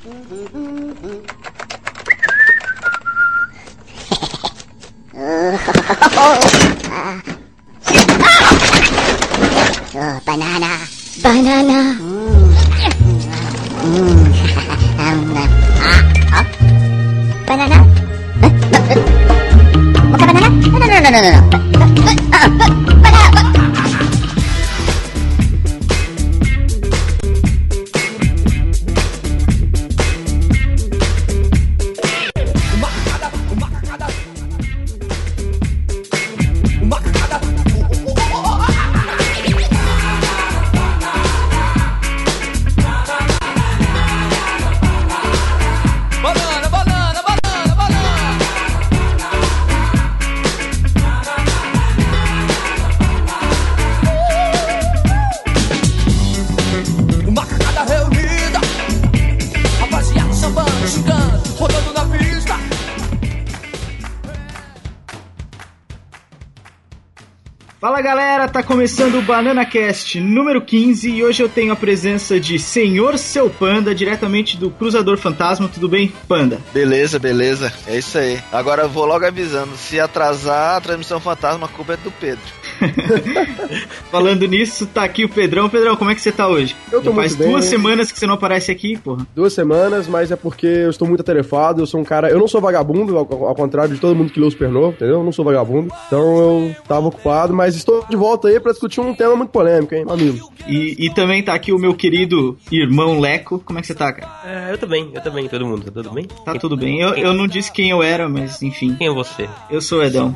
Oh, começando o Banana Cast número 15 e hoje eu tenho a presença de Senhor Seu Panda, diretamente do Cruzador Fantasma. Tudo bem, Panda? Beleza, beleza. É isso aí. Agora eu vou logo avisando: se atrasar a transmissão fantasma, a culpa é do Pedro. Falando nisso, tá aqui o Pedrão. Pedrão, como é que você tá hoje? Eu tô Já faz bem. duas semanas que você não aparece aqui, porra. Duas semanas, mas é porque eu estou muito atarefado, eu sou um cara... Eu não sou vagabundo, ao, ao contrário de todo mundo que lê o Supernova, entendeu? Eu não sou vagabundo. Então eu tava ocupado, mas estou de volta aí pra discutir um tema muito polêmico, hein, mamilo? E, e também tá aqui o meu querido irmão Leco. Como é que você tá, cara? É, eu também, eu também, todo mundo, tá tudo bem? Tá tudo bem. Eu, eu não disse quem eu era, mas enfim. Quem é você? Eu sou o Edão.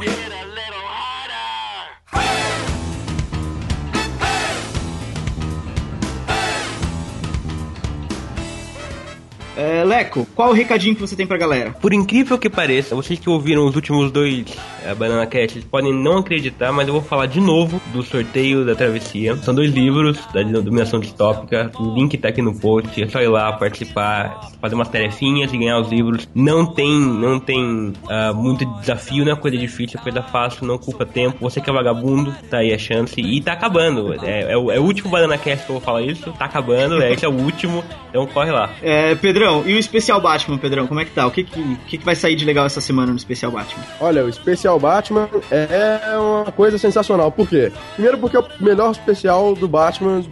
É, Leco, qual o recadinho que você tem pra galera? Por incrível que pareça, vocês que ouviram os últimos dois é, Banana Cast podem não acreditar, mas eu vou falar de novo do sorteio da travessia. São dois livros da dominação distópica. O link tá aqui no post. É só ir lá participar, fazer umas tarefinhas e ganhar os livros. Não tem, não tem ah, muito desafio, não é coisa difícil, é coisa fácil, não ocupa tempo. Você que é vagabundo, tá aí a chance. E tá acabando. É, é o, é o último Banana Cast que eu vou falar isso. Tá acabando, é, esse é o último. Então corre lá. É, Pedrão, e o especial Batman, Pedrão, como é que tá? O que que, que vai sair de legal essa semana no especial Batman? Olha, o especial Batman é uma coisa sensacional. Por quê? Primeiro porque é o melhor especial do Batman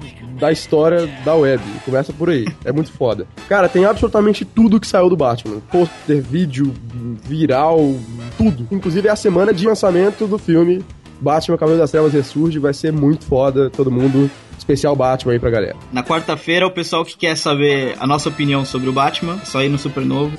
da história da web. Começa por aí. É muito foda. Cara, tem absolutamente tudo que saiu do Batman. Pôster, vídeo, viral, tudo. Inclusive é a semana de lançamento do filme Batman Cavaleiro das Trevas Ressurge. Vai ser muito foda. Todo mundo. Especial Batman aí pra galera. Na quarta-feira, o pessoal que quer saber a nossa opinião sobre o Batman, é só ir no Supernovo.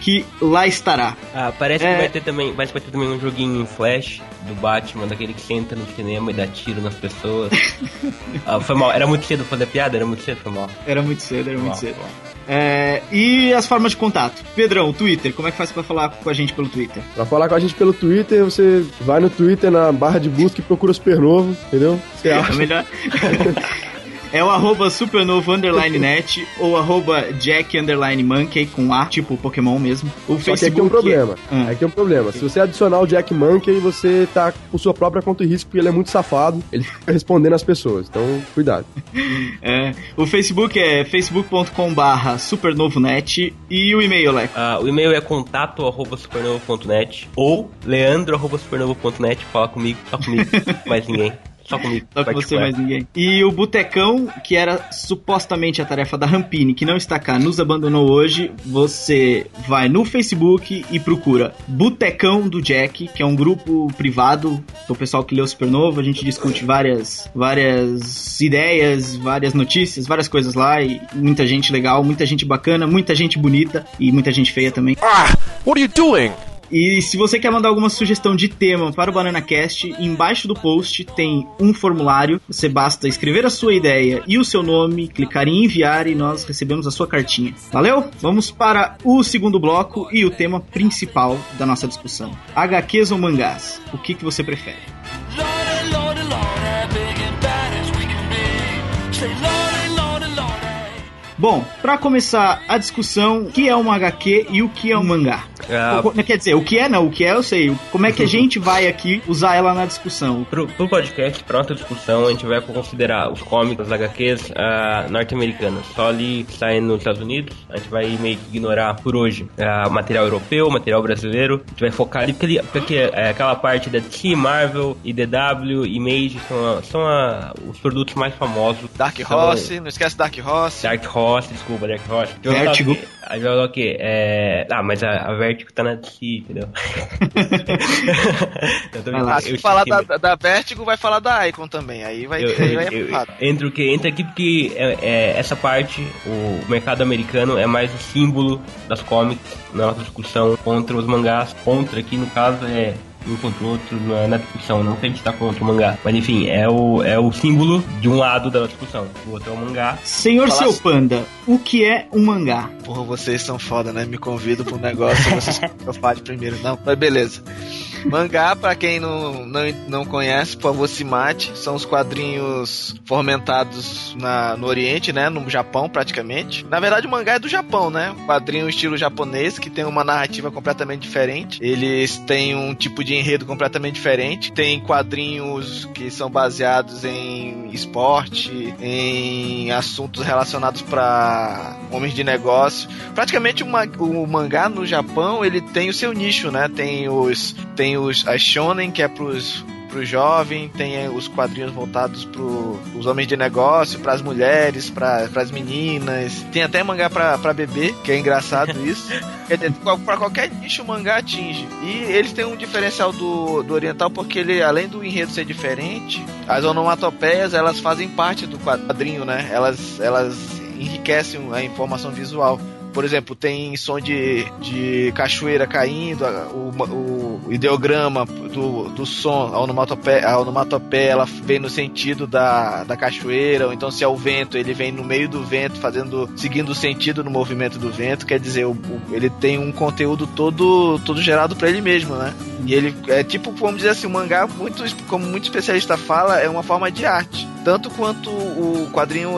Que lá estará. Ah, parece É. que vai ter também, parece que vai ter também um joguinho em flash do Batman, daquele que senta no cinema e dá tiro nas pessoas. ah, foi mal, era muito cedo fazer piada, era muito cedo, foi mal. Era muito cedo, era muito Mal, cedo. mal. É, e as formas de contato? Pedrão, Twitter, como é que faz pra falar com a gente pelo Twitter? Pra falar com a gente pelo Twitter, você vai no Twitter, na barra de busca e procura Supernovo, entendeu? Você É acha? melhor. É o arroba supernovo underline net ou arroba jack underline monkey com A, tipo Pokémon mesmo. O Só que Facebook. aqui tem um problema. Ah. Aqui tem um problema. Se você adicionar o Jack Monkey, você tá com sua própria conta em risco, porque ele é muito safado. Ele fica respondendo as pessoas. Então, cuidado. É, o Facebook é facebook.com barra supernovonet e o e-mail, Leco. Ah, o e-mail é contato arroba supernovo.net ou leandro arroba supernovo.net, fala comigo, só comigo, mais ninguém. Só comigo. Só com você particular. mais ninguém. E o Botecão, que era supostamente a tarefa da Rampini, que não está cá, nos abandonou hoje. Você vai no Facebook e procura Botecão do Jack, que é um grupo privado do pessoal que leu Supernova. A gente discute várias, várias ideias, várias notícias, várias coisas lá. E muita gente legal, muita gente bacana, muita gente bonita e muita gente feia também. What are you doing? E se você quer mandar alguma sugestão de tema para o Banana Cast, embaixo do post tem um formulário. Você basta escrever a sua ideia e o seu nome, clicar em enviar e nós recebemos a sua cartinha. Valeu? Vamos para o segundo bloco e o tema principal da nossa discussão: HQs ou mangás? O que, que você prefere? Lordy, lordy, lordy, Bom, para começar a discussão, o que é uma HQ e o que é um mangá? Ah, Co- Quer dizer, o que é não, o que é eu sei. Como é que a gente vai aqui usar ela na discussão? Pro, pro podcast, pra outra discussão, a gente vai considerar os cómics, as HQs ah, norte-americanas. Só ali que saem nos Estados Unidos, a gente vai meio que ignorar por hoje ah, material europeu, material brasileiro. A gente vai focar ali, porque, ali- porque é, aquela parte da DC, Marvel, IDW, Image são, a- são a- os produtos mais famosos. Dark São- Horse, não esquece Dark Horse. Dark Horse, desculpa, Dark Horse. A gente vai Vertigo. quê? A gente vai falar o quê? É... Ah, mas a, a Vertigo tá na DC, entendeu? Eu tô. Ah, se eu falar da, da Vertigo, vai falar da Icon também. Aí vai, eu, aí eu, vai eu- o que entra aqui porque é, é, essa parte o mercado americano é mais o símbolo das comics na nossa discussão contra os mangás contra aqui no caso é um contra o outro na, na discussão não que a gente tá contra o mangá mas enfim é o, é o símbolo de um lado da discussão o outro é o mangá Senhor Fala seu assim. panda, o que é um mangá? Porra, vocês são foda, né? Me convido pra um negócio e vocês eu fale primeiro. Não, mas beleza. Mangá, pra quem não, não, não conhece, por favor, se mate. São os quadrinhos fomentados na, no Oriente, né? No Japão, praticamente. Na verdade, o mangá é do Japão, né? Quadrinho estilo japonês, que tem uma narrativa completamente diferente. Eles têm um tipo de enredo completamente diferente. Tem quadrinhos que são baseados em esporte, em assuntos relacionados para homens de negócio. Praticamente o, ma- o mangá no Japão, ele tem o seu nicho, né? Tem os tem os as shonen que é pros pro jovem, tem eh, os quadrinhos voltados pro os homens de negócio, pras mulheres, para as meninas. Tem até mangá pra, pra bebê, que é engraçado isso. Quer dizer, qual- pra qualquer nicho o mangá atinge. E eles têm um diferencial do, do oriental porque ele, além do enredo ser diferente, as onomatopeias, elas fazem parte do quadrinho, né? Elas, elas enriquecem a informação visual. Por exemplo, tem som de, de cachoeira caindo, o, o ideograma do, do som, a onomatopeia, a onomatopeia ela vem no sentido da, da cachoeira, ou então se é o vento, ele vem no meio do vento, fazendo seguindo o sentido no movimento do vento, quer dizer, o, o- ele tem um conteúdo todo, todo gerado para ele mesmo, né? E ele é tipo, vamos dizer assim, o mangá, muito, como muito especialista fala, é uma forma de arte. Tanto quanto o quadrinho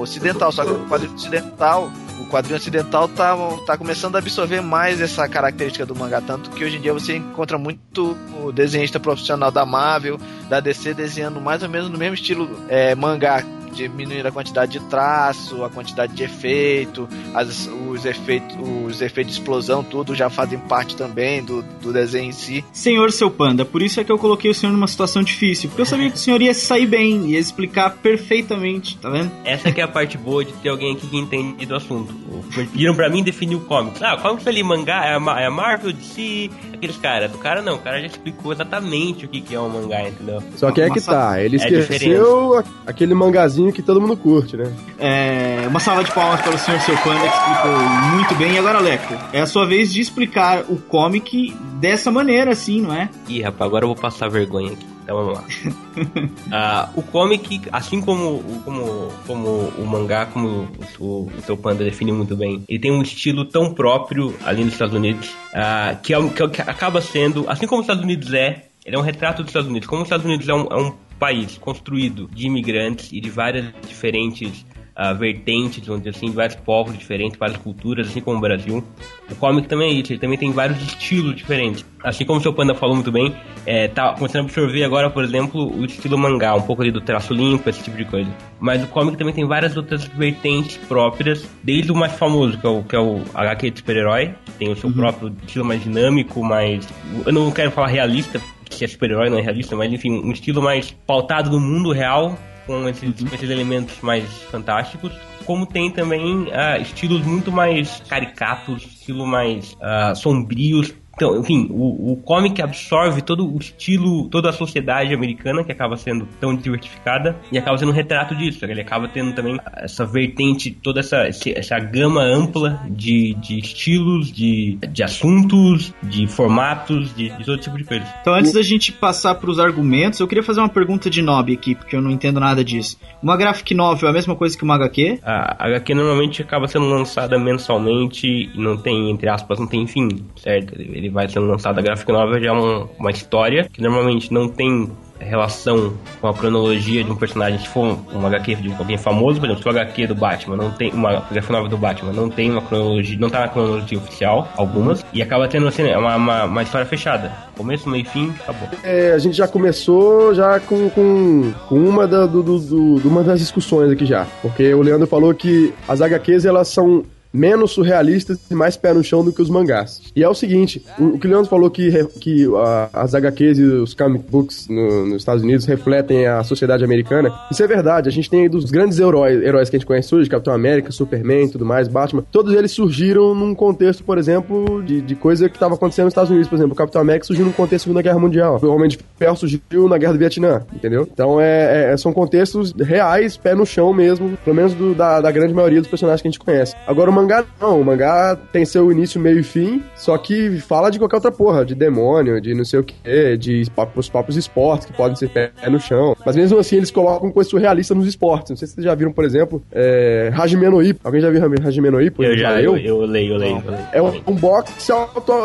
ocidental, só que o quadrinho ocidental o quadrinho ocidental tá, tá começando a absorver mais essa característica do mangá, tanto que hoje em dia você encontra muito o desenhista profissional da Marvel, da DC desenhando mais ou menos no mesmo estilo é, mangá, diminuir a quantidade de traço, a quantidade de efeito, as, os, efeitos, os efeitos de explosão, tudo já fazem parte também do, do desenho em si. Senhor seu panda, por isso é que eu coloquei o senhor numa situação difícil, porque eu sabia que o senhor ia sair bem, ia explicar perfeitamente, tá vendo? Essa que é a parte boa de ter alguém aqui que entende do assunto. Pediram pra mim definir o comics. Ah, comics ali, mangá, é a, é a Marvel, DC, aqueles caras. O cara não, o cara já explicou exatamente o que, que é um mangá, entendeu? Só que é que tá, ele é esqueceu a- aquele mangazinho que todo mundo curte, né? É, uma salva de palmas para o senhor seu panda que explicou muito bem. E agora, Leco, é a sua vez de explicar o comic dessa maneira, assim, não é? Ih, rapaz, agora eu vou passar vergonha aqui. Então vamos lá. Ah, o comic, assim como, o- como, como o mangá, como o, o seu panda define muito bem, ele tem um estilo tão próprio ali nos Estados Unidos, ah, que, é que é o que acaba sendo, assim como os Estados Unidos é, ele é um retrato dos Estados Unidos. Como os Estados Unidos é um, é um país construído de imigrantes e de várias diferentes ah, vertentes, vamos dizer assim, de vários povos diferentes, várias culturas, assim como o Brasil. O comic também é isso, ele também tem vários estilos diferentes. Assim como o seu Panda falou muito bem, é, tá começando a absorver agora, por exemplo, o estilo mangá, um pouco ali do traço limpo, esse tipo de coisa. Mas o comic também tem várias outras vertentes próprias, desde o mais famoso, que é o, que é o HQ de super-herói, que tem o seu próprio estilo mais dinâmico, mais... Eu não quero falar realista, que é super-herói, não é realista, mas enfim, um estilo mais pautado no mundo real, com esses, com esses elementos mais fantásticos. Como tem também ah, estilos muito mais caricatos, estilo mais ah, sombrios. Então, enfim, o, o comic absorve todo o estilo, toda a sociedade americana que acaba sendo tão diversificada e acaba sendo um retrato disso. Ele acaba tendo também essa vertente, toda essa, essa gama ampla de, de estilos, de, de assuntos, de formatos, de, de todo tipo de coisa. Então, antes da gente passar para os argumentos, eu queria fazer uma pergunta de Nob aqui, porque eu não entendo nada disso. Uma graphic novel é a mesma coisa que uma HQ? A HQ normalmente acaba sendo lançada mensalmente e não tem, entre aspas, não tem fim, certo? Ele ele vai sendo lançado. A graphic novel já é um- uma história que normalmente não tem relação com a cronologia de um personagem. Se for um, HQ de alguém famoso, por exemplo, se o HQ do Batman não tem uma graphic novel do Batman, não tem uma cronologia, não tá na cronologia oficial, algumas, e acaba tendo assim, uma, uma, uma história fechada. Começo, meio e fim, acabou. É, a gente já começou já com, com, com uma, da, do, do- do- uma das discussões aqui já. Porque o Leandro falou que as HQs elas são menos surrealistas e mais pé no chão do que os mangás. E é o seguinte, o, o que o Leandro falou que, que as HQs e os comic books no- nos Estados Unidos refletem a sociedade americana, isso é verdade. A gente tem aí dos grandes heróis, heróis que a gente conhece hoje, Capitão América, Superman tudo mais, Batman, todos eles surgiram num contexto, por exemplo, de, de coisa que estava acontecendo nos Estados Unidos. Por exemplo, o Capitão América surgiu num contexto da Segunda Guerra Mundial. O Homem de Ferro surgiu na Guerra do Vietnã, entendeu? Então é, é- são contextos reais, pé no chão mesmo, pelo menos do- da, da grande maioria dos personagens que a gente conhece. Agora o mangá não, o mangá tem seu início, meio e fim, só que fala de qualquer outra porra, de demônio, de não sei o que, de os próprios esportes que podem ser pé no chão. Mas mesmo assim eles colocam coisa surrealista nos esportes. Não sei se vocês já viram, por exemplo, é, Hajime no Ippo. Alguém já viu Hajime no Ippo? Eu já, eu, eu? eu leio, eu leio. eu leio. É um, um boxe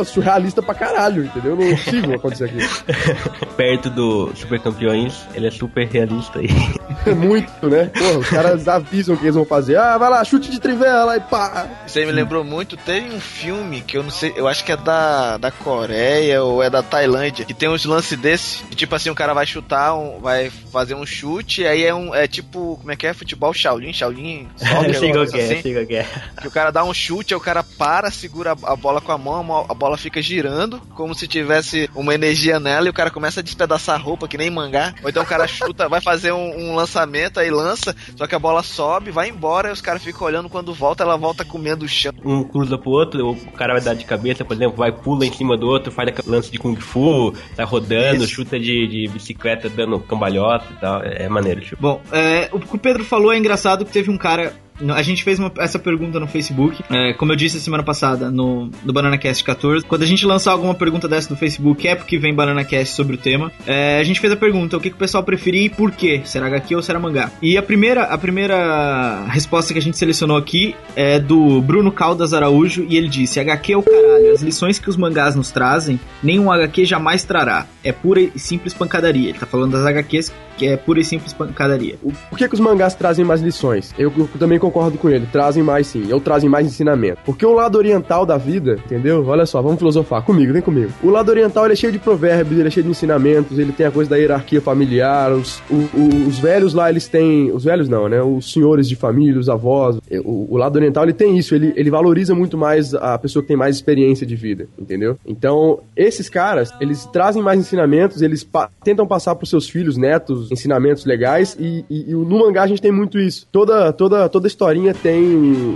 surrealista pra caralho, entendeu? Não é possível acontecer aqui. Perto do Super Campeões, ele é super realista aí. É muito, né? Porra, os caras avisam o que eles vão fazer. Ah, vai lá, chute de trivela e pá. Isso aí me lembrou muito, tem um filme que eu não sei, eu acho que é da, da Coreia ou é da Tailândia, que tem uns lances desse, que tipo assim, o cara vai chutar, um, vai fazer um chute, aí é um, é tipo, como é que é? Futebol Shaolin, Shaolin, Eu sei qual soccer, que é, assim, sei que é. que o cara dá um chute, aí o cara para, segura a bola com a mão, a bola fica girando, como se tivesse uma energia nela, e o cara começa a despedaçar a roupa, que nem mangá, ou então o cara chuta, vai fazer um, um lançamento, aí lança, só que a bola sobe, vai embora, e os caras ficam olhando quando volta, ela volta comendo o chão. um cruza pro outro, o cara vai dar de cabeça, por exemplo, vai, pula em cima do outro, faz lance de Kung Fu, tá rodando, Isso. chuta de, de bicicleta dando cambalhota e tal. É maneiro, tipo. Bom, é, o que o Pedro falou é engraçado que teve um cara. A gente fez uma- essa pergunta no Facebook. é, como eu disse semana passada no, no BananaCast 14. Quando a gente lançar alguma pergunta dessa no Facebook, é porque vem BananaCast sobre o tema. é, a gente fez a pergunta: o que, que o pessoal preferia e por quê? Será HQ ou será mangá? E a primeira, a primeira resposta que a gente selecionou aqui é do Bruno Caldas Araújo. E ele disse: HQ é o caralho. As lições que os mangás nos trazem, nenhum HQ jamais trará. É pura e simples pancadaria. Ele tá falando das HQs que é pura e simples pancadaria. O- Por que, que os mangás trazem mais lições? Eu, eu também concordo com ele. Trazem mais sim. Ou trazem mais ensinamento. Porque o lado oriental da vida, entendeu? Olha só, vamos filosofar. Comigo, vem comigo. O lado oriental ele é cheio de provérbios, ele é cheio de ensinamentos, ele tem a coisa da hierarquia familiar. Os, o- o- os velhos lá, eles têm. Os velhos não, né? Os senhores de família, os avós. O, o lado oriental ele tem isso. Ele, ele valoriza muito mais a pessoa que tem mais experiência de vida, entendeu? Então, esses caras, eles trazem mais ensinamentos, eles pa- tentam passar pros seus filhos, netos, ensinamentos legais. E, e- e no mangá a gente tem muito isso. Toda, toda, toda historinha tem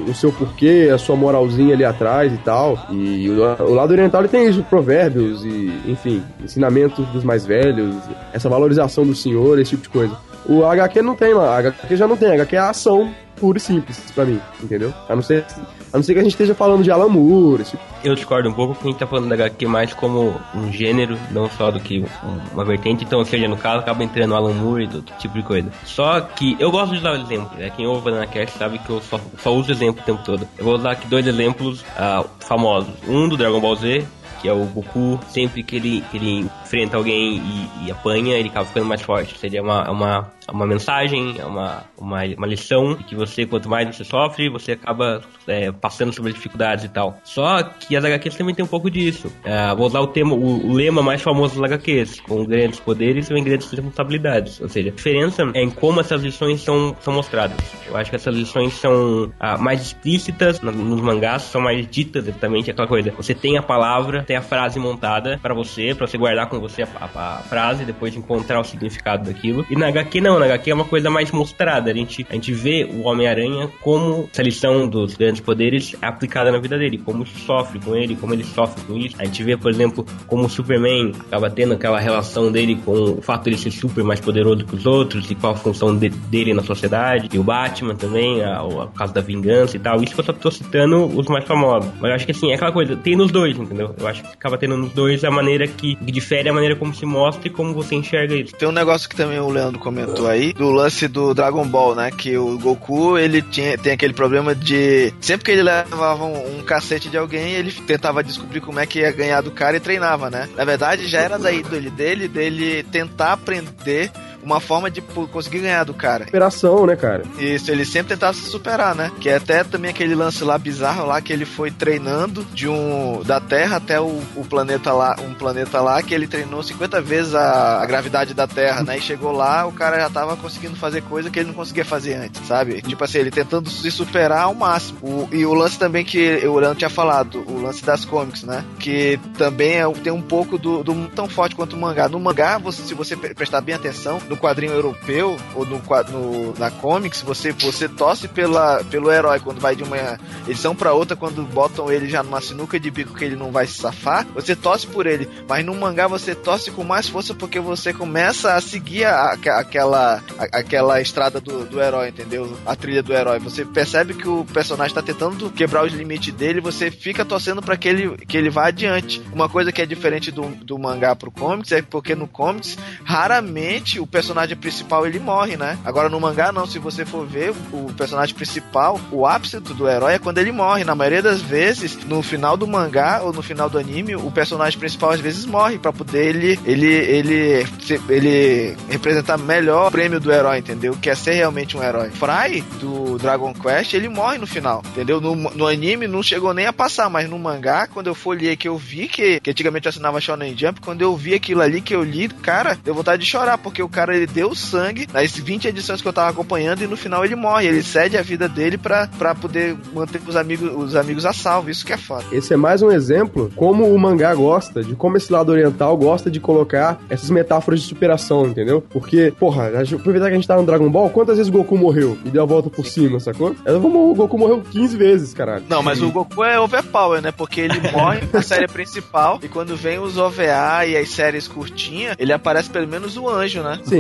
o seu porquê, a sua moralzinha ali atrás e tal. E o, o lado oriental tem isso, provérbios e, enfim, ensinamentos dos mais velhos, essa valorização do senhor, esse tipo de coisa. O HQ não tem lá, HQ já não tem, HQ é a ação pura e simples pra mim, entendeu? A não ser, a não ser que a gente esteja falando de Alan Moore, Eu discordo um pouco porque a gente tá falando da HQ mais como um gênero, não só do que um- uma vertente. Então, ou seja, no caso, acaba entrando Alan Moore e outro tipo de coisa. Só que eu gosto de usar exemplo. Né? Quem ouve na cast sabe que eu só, só uso exemplo o tempo todo. Eu vou usar aqui dois exemplos ah, famosos. Um do Dragon Ball Z, que é o Goku, sempre que ele, que ele enfrenta alguém e, e apanha, ele acaba ficando mais forte. Seria uma, uma, uma mensagem, é uma, uma, uma lição que você, quanto mais você sofre, você acaba é, passando sobre dificuldades e tal. Só que as HQs também tem um pouco disso. Ah, vou usar o, tema, o, o lema mais famoso das HQs, com grandes poderes vem grandes responsabilidades. Ou seja, a diferença é em como essas lições são, são mostradas. Eu acho que essas lições são ah, mais explícitas na- nos mangás, são mais ditas exatamente aquela coisa. Você tem a palavra, tem a frase montada pra você, pra você guardar com você a, a- a frase, depois encontrar o significado daquilo. E na HQ não, na HQ é uma coisa mais mostrada. A gente, a gente vê o Homem-Aranha como essa lição dos grandes poderes é aplicada na vida dele, como sofre com ele, como ele sofre com isso. A gente vê, por exemplo, como o Superman acaba tendo aquela relação dele com o fato de ele ser super mais poderoso que os outros e qual a função de- dele na sociedade. E o Batman também, a, o caso da vingança e tal. Isso que eu só tô citando os mais famosos. Mas eu acho que assim, é aquela coisa, tem nos dois, entendeu? Eu acho que acaba tendo nos dois a maneira que, que difere a maneira como se mostra e como você enxerga isso. Tem um negócio que também o Leandro comentou aí, do lance do Dragon Ball, né? Que o Goku, ele tinha, tem aquele problema de. Sempre que ele levava um, um cacete de alguém, ele tentava descobrir como é que ia ganhar do cara e treinava, né? Na verdade, já era daí dele, dele, dele tentar aprender uma forma de pô, conseguir ganhar do cara. Operação, né, cara? Isso, ele sempre tentava se superar, né? Que é até também aquele lance lá bizarro lá que ele foi treinando de um da Terra até o, o planeta lá, um planeta lá que ele treinou 50 vezes a, a gravidade da Terra, né? E chegou lá, o cara já tava conseguindo fazer coisa que ele não conseguia fazer antes, sabe? Tipo assim, ele tentando se superar ao máximo. O- e o lance também que o Urano tinha falado, o lance das comics, né? Que também é, tem um pouco do, do tão forte quanto o mangá. No mangá, você, se você pre- prestar bem atenção, no quadrinho europeu ou no, no- na comics, você, você torce pela, pelo herói quando vai de uma edição pra outra, quando botam ele já numa sinuca de bico que ele não vai se safar, você torce por ele. Mas no mangá você torce com mais força porque você começa a seguir a- a- aquela, a- aquela estrada do, do herói, entendeu? A trilha do herói. Você percebe que o personagem tá tentando quebrar os limites dele, você fica torcendo pra que ele, que ele vá adiante. Uma coisa que é diferente do, do mangá pro comics é porque no comics, raramente o personagem principal ele morre, né? Agora no mangá não, se você for ver o personagem principal, o ápice do herói é quando ele morre. Na maioria das vezes, no final do mangá ou no final do anime, o personagem principal às vezes morre pra poder ele ele ele ele representar melhor o prêmio do herói, entendeu? Que é ser realmente um herói. Fry do Dragon Quest, ele morre no final, entendeu? No, no anime não chegou nem a passar, mas no mangá, quando eu folhei que eu vi que, que antigamente eu assinava Shonen Jump, quando eu vi aquilo ali que eu li, cara, deu vontade de chorar, porque o cara ele deu sangue nas 20 edições que eu tava acompanhando e no final ele morre, ele cede a vida dele pra, pra poder manter os amigos, os amigos a salvo, isso que é foda. Esse é mais um exemplo como o mangá gosta, de como esse lado oriental gosta de colocar essas metáforas de superação, entendeu? Porque, porra, aproveitar que a gente tá no Dragon Ball, quantas vezes o Goku morreu e deu a volta por cima, sacou? Vou- O Goku morreu 15 vezes, caralho. Não, mas o Goku é overpower, né? Porque ele morre na série principal e quando vem os OVA e as séries curtinhas, ele aparece pelo menos o anjo, né? Sim,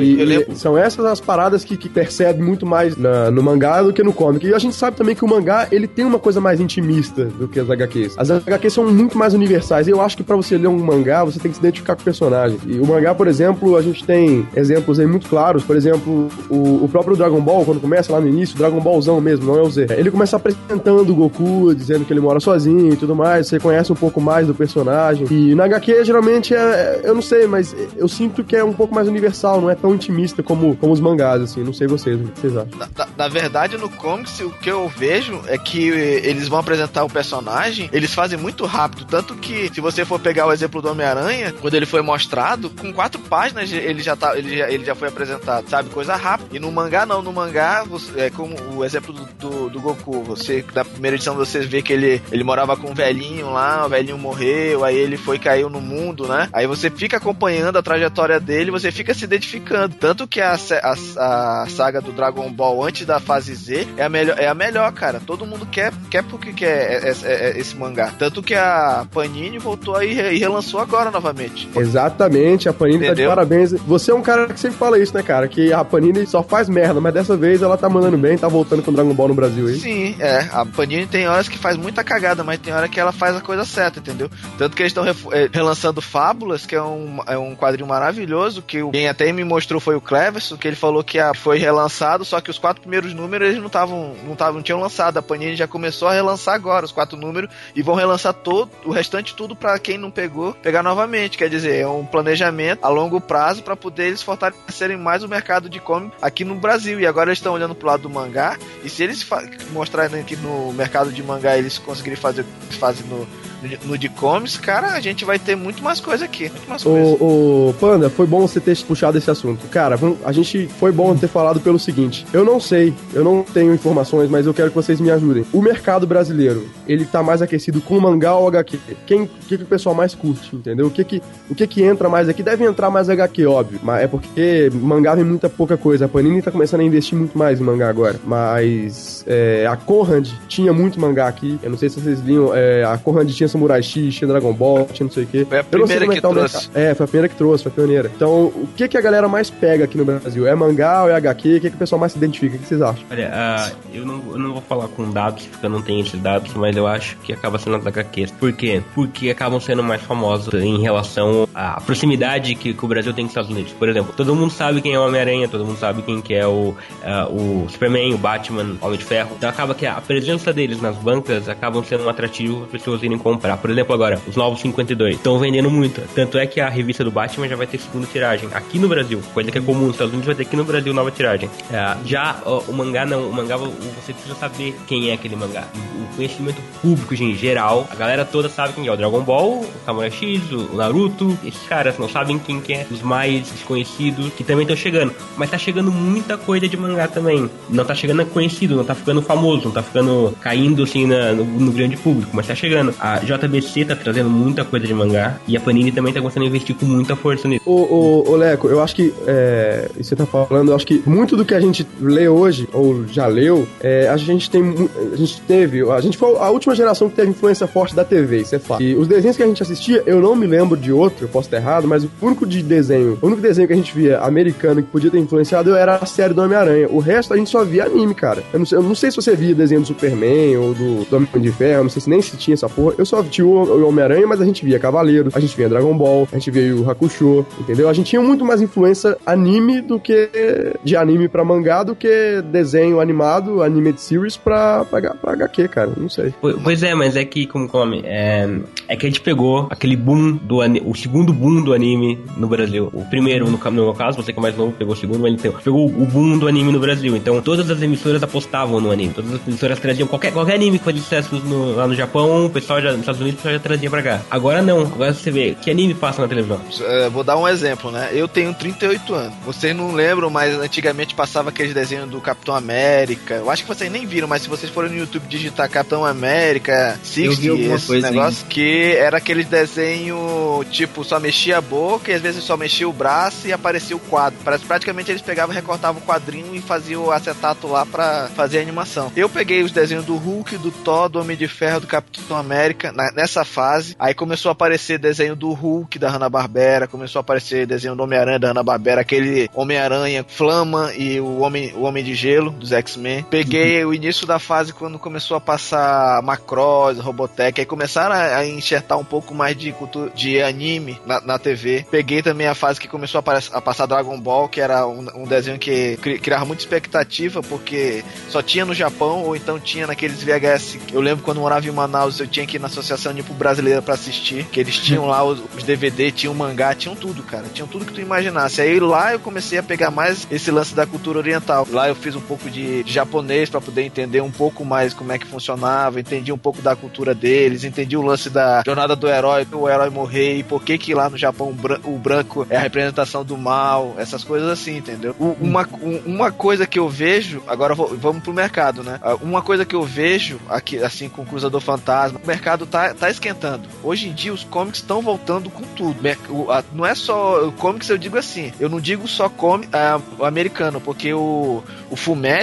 E, e são essas as paradas que, que percebem muito mais na- no mangá do que no comic. E a gente sabe também que o mangá, ele tem uma coisa mais intimista do que as HQs. As HQs são muito mais universais. Eu acho que pra você ler um mangá, você tem que se identificar com o personagem. E o mangá, por exemplo, a gente tem exemplos aí muito claros. Por exemplo, o, o próprio Dragon Ball, quando começa lá no início, Dragon Ballzão mesmo, não é o Z. Ele começa apresentando o Goku, dizendo que ele mora sozinho e tudo mais. Você conhece um pouco mais do personagem. E na HQ, geralmente, é, eu não sei, mas eu sinto que é um pouco mais universal, não é tão intimista como, como os mangás, assim. Não sei vocês, o que vocês acham? Na, na- na verdade, no comics, o que eu vejo é que eles vão apresentar o personagem, eles fazem muito rápido. Tanto que, se você for pegar o exemplo do Homem-Aranha, quando ele foi mostrado, com quatro páginas ele já, tá, ele já, ele já foi apresentado, sabe? Coisa rápida. E no mangá, não. No mangá, você- é como o exemplo do, do, do Goku. Você, na primeira edição, vocês vê que ele, ele morava com um velhinho lá, o velhinho morreu, aí ele foi caiu no mundo, né? Aí você fica acompanhando a trajetória dele, você fica se identificando. Tanto que a, a, a saga do Dragon Ball antes da fase Z é a melhor, é a melhor cara. Todo mundo quer, quer porque quer é- é- é esse mangá. Tanto que a Panini voltou aí e relançou agora novamente. Exatamente, a Panini tá de Entendeu? parabéns. Você é um cara que sempre fala isso, né, cara? Que a Panini só faz merda, mas dessa vez ela tá mandando bem, tá voltando com Dragon Ball no Brasil aí. Sim, é. A Panini tem horas que faz muita cagada, mas tem hora que ela faz a coisa certa, entendeu? Tanto que eles estão relançando Fábulas, que é um, é um quadrinho maravilhoso, que o- quem até me mostrou foi o Cleverson, que ele falou que a- foi relançado, só que os quatro primeiros números eles não estavam, não tavam, não tinham lançado. A Panini já começou a relançar agora os quatro números e vão relançar todo o restante tudo pra quem não pegou, pegar novamente. Quer dizer, é um planejamento a longo prazo pra poder eles fortalecerem mais o mercado de comic aqui no Brasil. E agora eles estão olhando pro lado do mangá. E se eles mostrarem que no mercado de mangá eles conseguirem fazer o que fazem no, no, de comics, cara, a gente vai ter muito mais coisa aqui. Muito mais coisa. Ô, ô, Panda, foi bom você ter puxado esse assunto. Cara, a gente foi bom ter falado pelo seguinte: eu não sei, eu não tenho informações, mas eu quero que vocês me ajudem. O mercado brasileiro, ele tá mais aquecido com mangá ou HQ? Quem, o que, que o pessoal mais curte, entendeu? O que que, o que que entra mais aqui? Deve entrar mais HQ, óbvio. Mas é porque mangá vem muita pouca coisa. A Panini tá começando a investir muito mais em mangá agora. Mas é, a Conrad tinha muito mangá aqui. Eu não sei se vocês liam. é, a Conrad tinha Samurai X, tinha Dragon Ball, tinha não sei o quê. Foi a primeira é que tá trouxe. mercado. É, foi a primeira que trouxe, foi a pioneira. Então, o que, que a galera mais pega aqui no Brasil? É mangá ou é HQ? O que, que o pessoal mais se identifica? O que vocês acham? Olha, ah, eu, não, eu não vou falar com dados, porque eu não tenho esses dados, mas eu acho que acaba sendo as HQs. Por quê? Porque acabam sendo mais famosos em relação à proximidade que, que o Brasil tem com os Estados Unidos. Por exemplo, todo mundo sabe quem é o Homem-Aranha, todo mundo sabe quem que é o, ah, o Superman, o Batman, o Homem de Ferro. Então acaba que a presença deles nas bancas acabam sendo um atrativo para as pessoas irem comprar. Por exemplo, agora, os novos 52 estão vendendo muito. Tanto é que a revista do Batman já vai ter segunda tiragem aqui no Brasil, coisa que é comum nos Estados Unidos, vai ter aqui no Brasil nova tiragem. É, já ó, o mangá não, o mangá vo- você precisa saber quem é aquele mangá. O conhecimento público em geral, a galera toda sabe quem é o Dragon Ball, o Samurai X, o Naruto, esses caras não sabem quem que é, os mais desconhecidos que também estão chegando. Mas tá chegando muita coisa de mangá também. Não tá chegando conhecido, não tá ficando famoso, não tá ficando caindo assim na- no, no grande público, mas tá chegando. A JBC tá trazendo muita coisa de mangá e a Panini também tá começando a investir com muita força nisso. Ô, ô, ô Leco, eu acho que, é, você tá falando, eu acho que muito do que a gente lê hoje, ou já leu, é, a gente tem, a gente teve, a gente foi a última geração que teve influência forte da TV, isso é fato. E os desenhos que a gente assistia, eu não me lembro de outro, eu posso estar errado, mas o único de desenho, o único desenho que a gente via americano que podia ter influenciado era a série do Homem-Aranha. O resto a gente só via anime, cara. Eu não sei, eu não sei se você via desenho do Superman ou do, do Homem de Ferro, não sei se nem se tinha essa porra. Eu só tinha o, Homem-Aranha, mas a gente via Cavaleiro, a gente via Dragon Ball, a gente via o Hakusho, entendeu? A gente tinha muito mais influência anime do que de anime pra mangá do que desenho animado, animated series pra, pra, pra HQ, cara. Não sei. Po- Pois é, mas é que, como come, é, é que a gente pegou aquele boom do ani- o segundo boom do anime no Brasil. O primeiro, no, no meu caso, você que é mais novo, pegou o segundo, mas então, pegou o boom do anime no Brasil. Então, todas as emissoras apostavam no anime. Todas as emissoras traziam qualquer, qualquer anime que fazia sucesso no- lá no Japão, o pessoal já, Estados Unidos já trazia pra cá. Agora não, agora você vê, que anime passa na televisão? É, vou dar um exemplo, né? Eu tenho 38 anos. Vocês não lembram, mas antigamente passava aqueles desenhos do Capitão América. Eu acho que vocês nem viram, mas se vocês forem no YouTube digitar Capitão América, Eu vi 60, alguma esse negócio, que era aquele desenho, tipo, só mexia a boca e às vezes só mexia o braço e aparecia o quadro. Parece praticamente eles pegavam, recortavam o quadrinho e faziam o acetato lá pra fazer a animação. Eu peguei os desenhos do Hulk, do Thor, do Homem de Ferro, do Capitão América nessa fase. Aí começou a aparecer desenho do Hulk da Hanna-Barbera, começou a aparecer desenho do Homem-Aranha da Hanna-Barbera, aquele Homem-Aranha Flama e o Homem, o Homem de Gelo dos X-Men. Peguei o início da fase quando começou a passar Macross, Robotech, aí começaram a, a enxertar um pouco mais de cultura, de anime na, na TV. Peguei também a fase que começou a, a passar Dragon Ball, que era um, um desenho que cri- criava muita expectativa, porque só tinha no Japão, ou então tinha naqueles VHS. Eu lembro quando morava em Manaus, eu tinha que ir na Associação Nipo Brasileira pra assistir, que eles tinham lá os, os DVD, tinham mangá, tinham tudo, cara. Tinham tudo que tu imaginasse. Aí lá eu comecei a pegar mais esse lance da cultura oriental. Lá eu fiz um pouco de, de japonês pra poder entender um pouco mais como é que funcionava, entendi um pouco da cultura deles, entendi o lance da jornada do herói, o herói morrer e por que que lá no Japão o bran- o branco é a representação do mal, essas coisas assim, entendeu? Uma, um- uma coisa que eu vejo, agora vou- vamos pro mercado, né? Ah, Uma coisa que eu vejo aqui, assim, com o Cruzador Fantasma, o mercado tá, tá esquentando. Hoje em dia os comics estão voltando com tudo. Não é só o comics, eu digo assim, eu não digo só o americano, porque o, o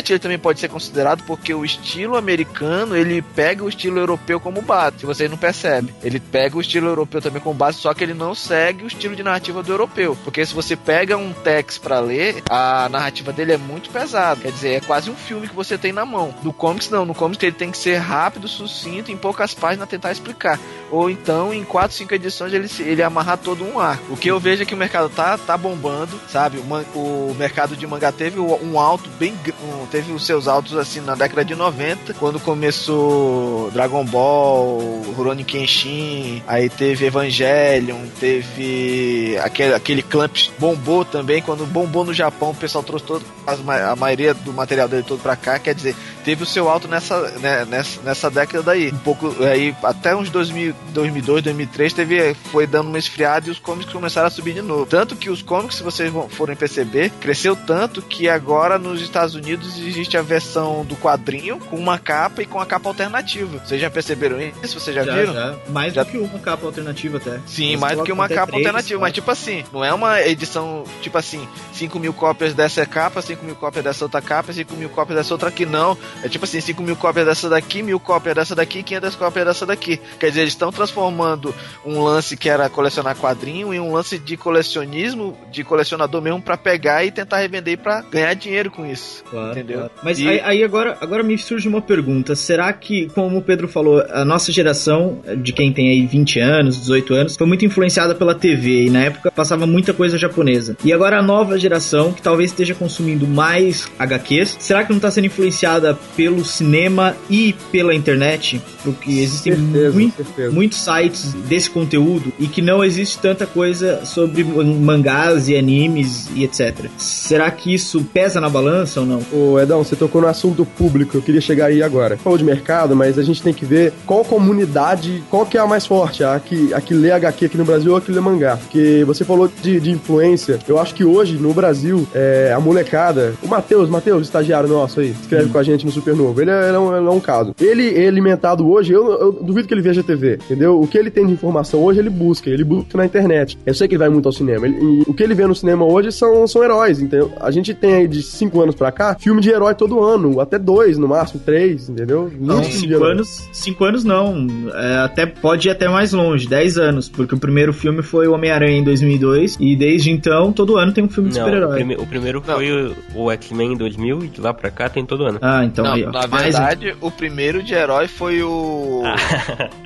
ele também pode ser considerado porque o estilo americano ele pega o estilo europeu como base, se vocês não percebem. Ele pega o estilo europeu também como base, só que ele não segue o estilo de narrativa do europeu. Porque se você pega um text pra ler, a narrativa dele é muito pesada. Quer dizer, é quase um filme que você tem na mão. No comics não, no comics ele tem que ser rápido, sucinto, em poucas páginas tentar explicar. Ou então em 4, 5 edições ele, ele amarrar todo um arco. O que eu vejo é que o mercado tá, tá bombando, sabe? O, man- o mercado de mangá teve um alto bem. um- teve os seus altos assim na década de 90, quando começou Dragon Ball, Rurouni Kenshin, aí teve Evangelion, teve aquele, aquele Clamp bombou também. Quando bombou no Japão, o pessoal trouxe todo, a maioria do material dele todo pra cá. Quer dizer, teve o seu alto nessa, né, nessa, nessa década aí. Um pouco aí, até uns 2000, 2002, 2003, teve, foi dando uma esfriada e os cómics começaram a subir de novo. Tanto que os cómics, se vocês forem perceber, cresceu tanto que agora nos Estados Unidos existe a versão do quadrinho com uma capa e com a capa alternativa. Vocês já perceberam isso? Vocês já, viram? Mais Já- do que uma capa alternativa até. Sim, Eles mais do que uma até capa três, alternativa. Mas, quatro. tipo assim, não é uma edição, tipo assim, 5 mil cópias dessa capa, 5 mil cópias dessa outra capa, 5 mil cópias dessa outra aqui, não. É tipo assim, 5 mil cópias dessa daqui, mil cópias dessa daqui, 500 cópias dessa daqui. Quer dizer, eles estão transformando um lance que era colecionar quadrinho em um lance de colecionismo, de colecionador mesmo, pra pegar e tentar revender pra ganhar dinheiro com isso. Claro, Entendeu? claro. Mas E- aí, aí agora, agora me surge uma pergunta. Será que, como o Pedro falou, a nossa geração, de quem tem aí 20 anos, 18 anos, foi muito influenciada pela TV e na época passava muita coisa japonesa. E agora a nova geração, que talvez esteja consumindo mais HQs, será que não está sendo influenciada pelo cinema e pela internet? Porque existem Certeza, muito- certeza. muitos sites desse conteúdo e que não existe tanta coisa sobre mangás e animes e etc. Será que isso pesa na balança ou não? Ô, Edão, você tocou no assunto público, eu queria chegar aí agora. Falou de mercado, mas a gente tem que ver qual comunidade, qual que é a mais forte, a que, a que lê HQ aqui no Brasil ou a que lê mangá. Porque você falou de, de influência, eu acho que hoje, no Brasil, é, a molecada, o Matheus, Matheus, estagiário nosso aí, escreve com a gente no Supernovo, ele é, ele é um, ele é um caso. Ele é alimentado hoje, eu, eu duvido que ele veja TV, entendeu? O que ele tem de informação hoje, ele busca, ele busca na internet. Eu sei que ele vai muito ao cinema, ele- e o que ele vê no cinema hoje são, são heróis, entendeu? A gente tem aí de cinco anos pra cá, filme de herói todo ano, até dois, no máximo, três, entendeu? Não, Muito filme de cinco herói. anos, cinco anos não. É, até pode ir até mais longe, 10 anos, porque o primeiro filme foi o Homem-Aranha em 2002 e desde então todo ano tem um filme de Não, o, super-herói. prime- o primeiro Não. foi o, o X-Men em 2000 e de lá pra cá tem todo ano. Ah, então Não, aí, na verdade, o primeiro de herói foi o.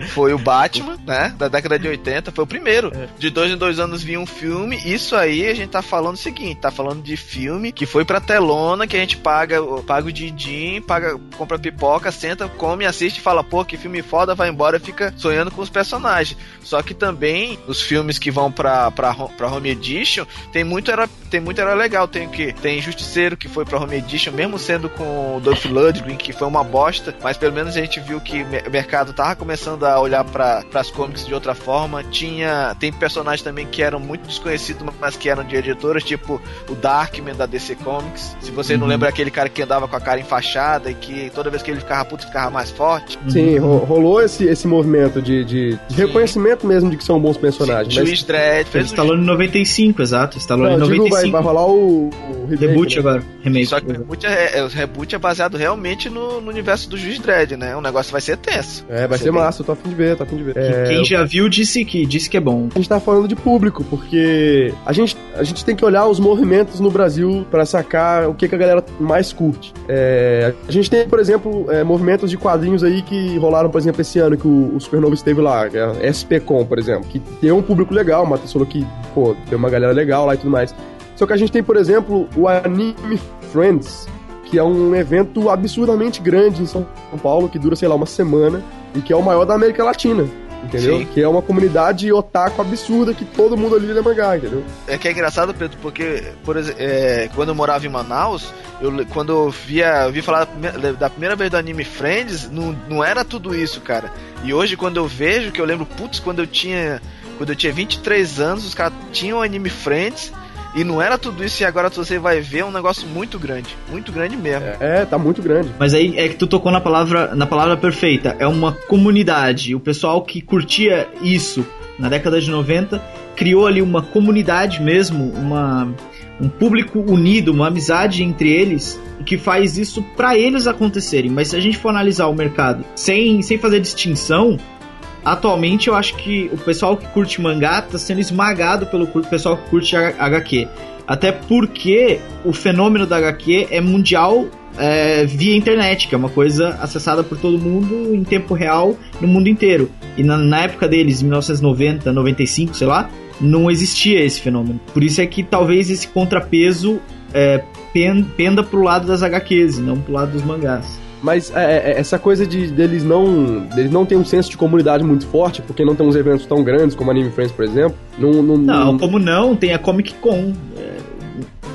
Foi o Batman, né? Da década de 80. Foi o primeiro. De dois em dois anos vinha um filme. Isso aí a gente tá falando o seguinte: tá falando de filme que foi pra telona, que a gente paga, paga o din paga, compra pipoca, senta, come, assiste e fala, pô, que filme foda, vai embora fica sonhando com os personagens. Só que também os filmes que vão pra, pra, pra Home Edition tem muito herói, tem muito herói legal. Tem o que? Tem Justiceiro que foi pra Home Edition, mesmo sendo com o Dolph Lundgren, que foi uma bosta, mas pelo menos a gente viu que o mercado tava começando a olhar para as comics de outra forma. Tinha tem personagens também que eram muito desconhecidos, mas que eram de editoras, tipo o Darkman da DC Comics. Se você não Uhum. lembra aquele cara que andava com a cara enfaixada e que toda vez que ele ficava puto ficava mais forte. Sim, ro- rolou esse, esse movimento de, de, de reconhecimento mesmo de que são bons personagens. Mas, Juiz Dredd fez o instalou em 95, exato. Instalou não, em eu digo, vai, 95. vai rolar o, o remake, Reboot né? agora, remake. Só que o reboot é, é- o reboot é baseado realmente no, no universo do Juiz Dredd, né? O negócio vai ser tenso. É, vai ser bem- massa, eu tô afim de ver, tô afim de ver. É, Quem já viu disse que, disse que é bom. A gente tá falando de público, porque a gente, a gente tem que olhar os movimentos no Brasil pra sacar o que, que a galera mais curte. É, a gente tem, por exemplo, é, movimentos de quadrinhos aí que rolaram, por exemplo, esse ano que o, o Supernova esteve lá, é a SPCom, por exemplo, que tem um público legal, o Matheus falou que, pô, tem uma galera legal lá e tudo mais. Só que a gente tem, por exemplo, o Anime Friends, que é um evento absurdamente grande em São Paulo, que dura, sei lá, uma semana, e que é o maior da América Latina. Entendeu? Sim. Que é uma comunidade otaku absurda que todo mundo ali lê mangá, entendeu? É que é engraçado, Pedro, porque, por exemplo, é, quando eu morava em Manaus, eu, quando eu via, eu vi falar da primeira, da primeira vez do Anime Friends, não, não era tudo isso, cara. E hoje, quando eu vejo, que eu lembro, putz, quando eu tinha. Quando eu tinha 23 anos, os caras tinham Anime Friends. E não era tudo isso, e agora você vai ver é um negócio muito grande. Muito grande mesmo. É, tá muito grande. Mas aí é que tu tocou na palavra, na palavra perfeita. É uma comunidade. O pessoal que curtia isso na década de 90 criou ali uma comunidade mesmo, uma, um público unido, uma amizade entre eles que faz isso pra eles acontecerem. Mas se a gente for analisar o mercado sem, sem fazer distinção, atualmente eu acho que o pessoal que curte mangá tá sendo esmagado pelo pessoal que curte HQ. Até porque o fenômeno da HQ é mundial é, via internet, que é uma coisa acessada por todo mundo em tempo real no mundo inteiro. E na, na época deles, 1990, 95, sei lá, não existia esse fenômeno. Por isso é que talvez esse contrapeso é, pen- penda pro lado das HQs, e não pro lado dos mangás. Mas é, é, essa coisa de deles não deles não ter um senso de comunidade muito forte, porque não tem uns eventos tão grandes como Anime Friends, por exemplo. Não, não, Não, não, como não, tem a Comic Con.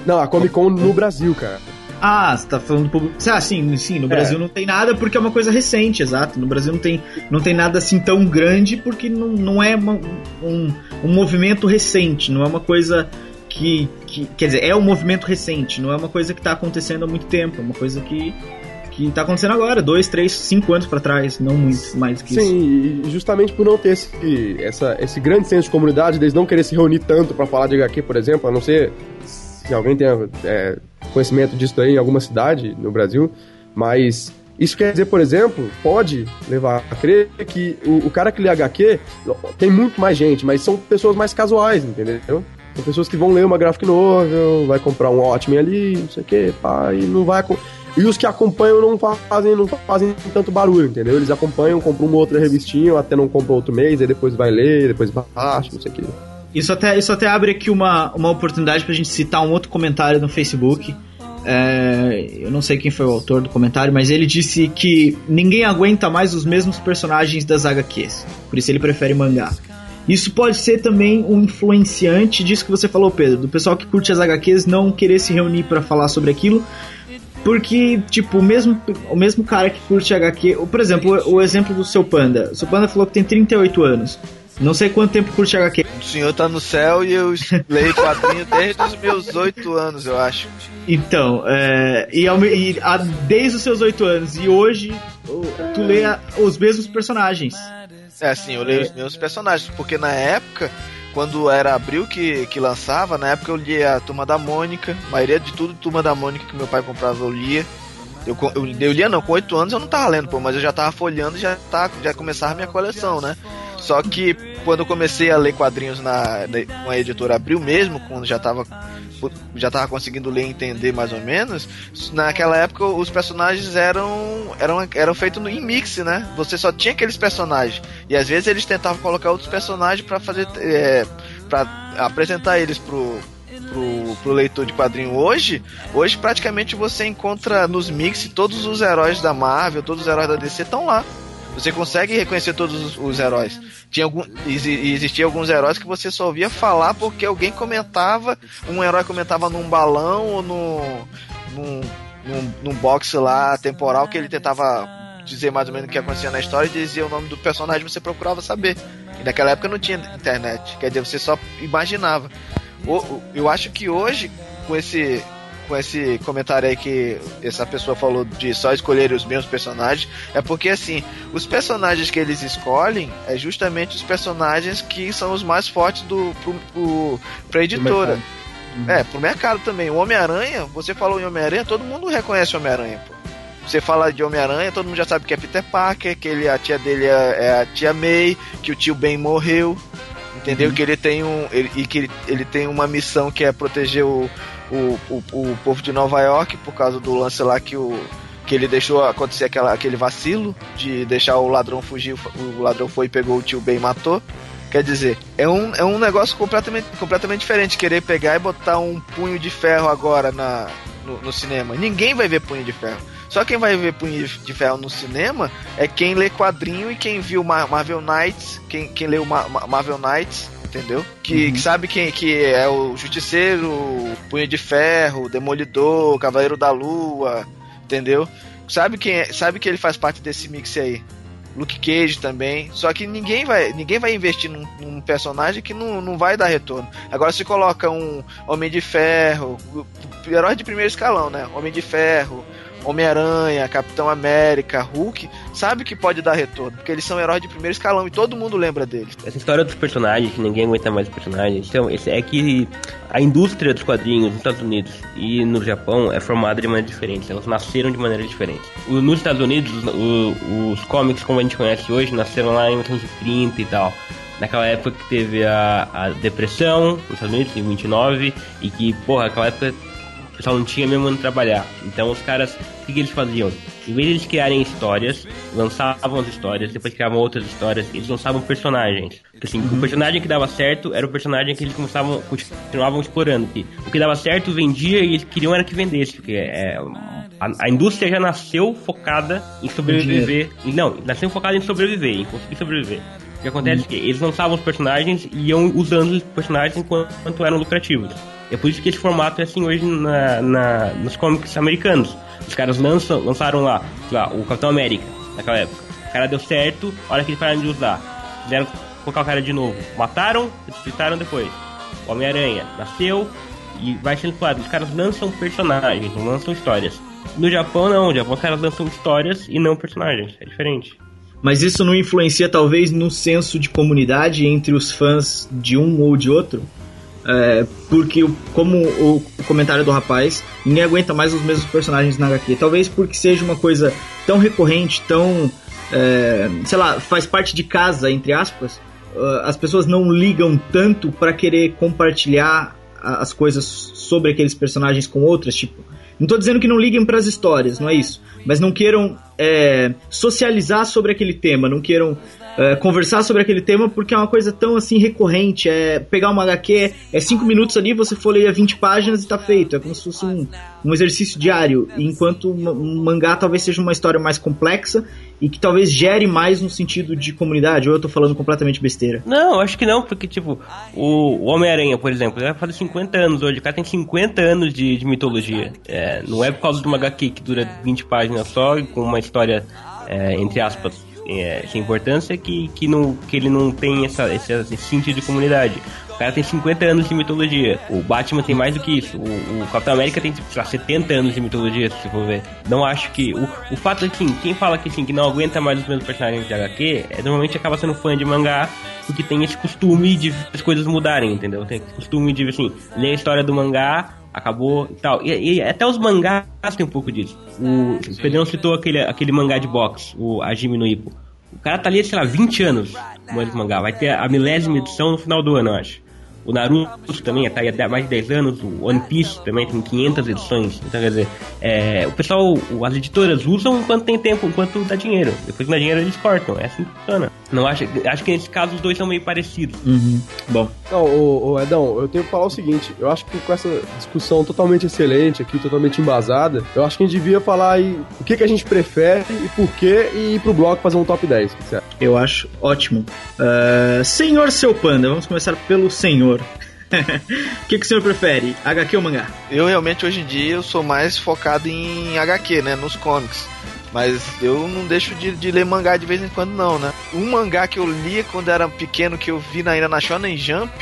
não, a Comic Con no Brasil, cara. Ah, você tá falando do público. Ah, sim, sim, no Brasil não tem nada porque é uma coisa recente, exato. No Brasil não tem, não tem nada assim tão grande porque não, não é uma- um, um movimento recente, não é uma coisa que, que. Quer dizer, é um movimento recente, não é uma coisa que tá acontecendo há muito tempo, é uma coisa que. Que tá acontecendo agora, dois, três, cinco anos pra trás, não muito mais que isso. Sim, e justamente por não ter esse, essa, esse grande senso de comunidade, deles não querer se reunir tanto pra falar de HQ, por exemplo, a não ser se alguém tenha é, conhecimento disso aí em alguma cidade no Brasil, mas Isso quer dizer, por exemplo, pode levar a crer que o, o cara que lê HQ tem muito mais gente, mas são pessoas mais casuais, entendeu? São pessoas que vão ler uma graphic novel, vai comprar um Watchmen ali, não sei o que, pá, e não vai. E os que acompanham não fazem, não fazem tanto barulho, entendeu? Eles acompanham, compram uma outra revistinha, até não compram outro mês, aí depois vai ler, depois baixa, não sei o que. Isso até, isso até abre aqui uma, uma oportunidade pra gente citar um outro comentário no Facebook. É, eu não sei quem foi o autor do comentário, mas ele disse que ninguém aguenta mais os mesmos personagens das HQs. Por isso ele prefere mangá. Isso pode ser também um influenciante disso que você falou, Pedro, do pessoal que curte as HQs não querer se reunir pra falar sobre aquilo. Porque, tipo, o mesmo, o mesmo cara que curte HQ. Por exemplo, o, o exemplo do seu Panda. O seu Panda falou que tem 38 anos. Não sei quanto tempo curte HQ. O senhor tá no céu e eu leio quadrinho desde os meus oito anos, eu acho. Então, é, e, e a- desde os seus 8 anos e hoje, tu lê a- os mesmos personagens. É assim, eu leio os meus personagens, porque na época, quando era Abril que, que lançava, na época eu lia a Turma da Mônica, a maioria de tudo Turma da Mônica que meu pai comprava eu lia. Eu, eu, eu lia não, com 8 anos eu não tava lendo, pô, mas eu já tava folheando e já, tá, já começava a minha coleção, né? Só que quando eu comecei a ler quadrinhos na, na- com a editora Abril mesmo, quando já tava já tava conseguindo ler e entender mais ou menos, naquela época os personagens eram eram, eram feitos em mix, né? Você só tinha aqueles personagens. E às vezes eles tentavam colocar outros personagens pra fazer é, para apresentar eles pro Pro, pro leitor de quadrinho hoje, hoje praticamente você encontra nos mix todos os heróis da Marvel, todos os heróis da DC estão lá. Você consegue reconhecer todos os, os heróis. Tinha algum, exi- existia alguns heróis que você só ouvia falar porque alguém comentava, um herói comentava num balão ou no, num, num, num box lá temporal que ele tentava dizer mais ou menos o que acontecia na história e dizia o nome do personagem você procurava saber. E naquela época não tinha internet, quer dizer, você só imaginava. Eu acho que hoje, com esse com esse comentário aí que essa pessoa falou de só escolher os mesmos personagens, é porque assim, os personagens que eles escolhem é justamente os personagens que são os mais fortes do pro, pro, pra editora. É, pro mercado também. O Homem-Aranha, você falou em Homem-Aranha, todo mundo reconhece o Homem-Aranha, pô. Você fala de Homem-Aranha, todo mundo já sabe que é Peter Parker, que ele, a tia dele é, é a tia May, que o tio Ben morreu, entendeu? Que ele tem um. ele- e que ele, ele tem uma missão que é proteger o, o, o, o povo de Nova York por causa do lance lá que o. Que ele deixou acontecer aquela, aquele vacilo de deixar o ladrão fugir, o ladrão foi e pegou o tio Ben e matou. Quer dizer, é um, é um negócio completamente, completamente diferente querer pegar e botar um punho de ferro agora na, no, no cinema. Ninguém vai ver punho de ferro. Só quem vai ver punho de ferro no cinema é quem lê quadrinho e quem viu Ma- Marvel Knights, quem, quem leu Ma- Ma- Marvel Knights, entendeu? Que, que sabe quem que é o Justiceiro, o Punho de Ferro, o Demolidor, o Cavaleiro da Lua, entendeu? Sabe quem é- sabe que ele faz parte desse mix aí. Luke Cage também. Só que ninguém vai, ninguém vai investir num, num personagem que não, não vai dar retorno. Agora se coloca um Homem de Ferro, herói de primeiro escalão, né? Homem de Ferro, Homem-Aranha, Capitão América, Hulk, sabe que pode dar retorno, porque eles são heróis de primeiro escalão e todo mundo lembra deles. Essa história dos personagens, que ninguém aguenta mais os personagens, então, esse é que a indústria dos quadrinhos nos Estados Unidos e no Japão é formada de maneira diferente, elas nasceram de maneira diferente. Nos Estados Unidos, o- os cómics como a gente conhece hoje nasceram lá em 1930 e tal. Naquela época que teve a, a depressão nos Estados Unidos, em 29, e que, porra, naquela época pessoal não tinha mesmo onde trabalhar. Então os caras, o que, que eles faziam? Em vez de eles criarem histórias, lançavam as histórias, depois criavam outras histórias, eles lançavam personagens. Porque, assim, o personagem que dava certo era o personagem que eles começavam, continuavam explorando. Que o que dava certo vendia e eles queriam era que vendesse. Porque é, a, a indústria já nasceu focada em sobreviver. Não, nasceu focada em sobreviver, em conseguir sobreviver. O que acontece é que eles lançavam os personagens e iam usando os personagens enquanto, eram lucrativos. É por isso que esse formato é assim hoje na, na- nos cómics americanos. Os caras lançam, lançaram lá, lá, o Capitão América, naquela época. O cara deu certo, a hora que eles pararam de usar. Fizeram colocar o cara de novo. Mataram, ressuscitaram depois. O Homem-Aranha nasceu e vai sendo explorado. Os caras lançam personagens, não lançam histórias. No Japão não, no Japão os caras lançam histórias e não personagens. É diferente. Mas isso não influencia, talvez, no senso de comunidade entre os fãs de um ou de outro? É, porque, como o, comentário do rapaz, ninguém aguenta mais os mesmos personagens na HQ. Talvez porque seja uma coisa tão recorrente, tão. é, sei lá, faz parte de casa, entre aspas. ah, as pessoas não ligam tanto pra querer compartilhar as coisas sobre aqueles personagens com outras, tipo. Não tô dizendo que não liguem pras histórias, não é isso. Mas não queiram é, socializar sobre aquele tema, não queiram é, conversar sobre aquele tema porque é uma coisa tão assim recorrente. É pegar uma HQ, é 5 minutos ali, você folheia 20 páginas e tá feito. É como se fosse um, um exercício diário. Enquanto um mangá talvez seja uma história mais complexa e que talvez gere mais no sentido de comunidade. Ou eu tô falando completamente besteira. Não, acho que não, porque, tipo, o, Homem-Aranha, por exemplo, ele vai fazer 50 anos hoje, o cara tem 50 anos de, de mitologia. É, não é por causa de uma HQ que dura 20 páginas só, e com uma história, é, entre aspas, é, sem importância, que, que, não, que ele não tem essa, esse, esse sentido de comunidade. O cara tem 50 anos de mitologia. O Batman tem mais do que isso. O, o Capitão América tem, sei lá, 70 anos de mitologia, se for ver. Não acho que. O, o fato é que, assim, quem fala que, assim, que não aguenta mais os mesmos personagens de HQ, é, normalmente acaba sendo fã de mangá, porque tem esse costume de as coisas mudarem, entendeu? Tem esse costume de, assim, ler a história do mangá, acabou e tal. E, e até os mangás tem um pouco disso. O, o Pedrão citou aquele, aquele mangá de boxe, o Hajime no Ippo. O cara tá ali, sei lá, 20 anos com esse mangá. Vai ter a milésima edição no final do ano, eu acho. O Naruto também tá aí há mais de 10 anos. O One Piece também tem 500 edições. Então, quer dizer, é, o pessoal, o- as editoras usam enquanto tem tempo, enquanto dá dinheiro. Depois que dá dinheiro, eles cortam. É assim que funciona. Não acho, acho que nesse caso os dois são meio parecidos. Bom, Não, ô, ô, Edão, eu tenho que falar o seguinte: eu acho que com essa discussão totalmente excelente aqui, totalmente embasada, eu acho que a gente devia falar aí o que, que a gente prefere e por quê e ir pro bloco fazer um top 10. O que você acha? Eu acho ótimo. Ah, senhor Seu Panda, vamos começar pelo senhor. O que, que o senhor prefere? HQ ou mangá? Eu realmente hoje em dia eu sou mais focado em HQ, né? Nos comics. Mas eu não deixo de, de ler mangá de vez em quando, não, né? Um mangá que eu lia quando era pequeno, que eu vi na, ainda na Shonen Jump,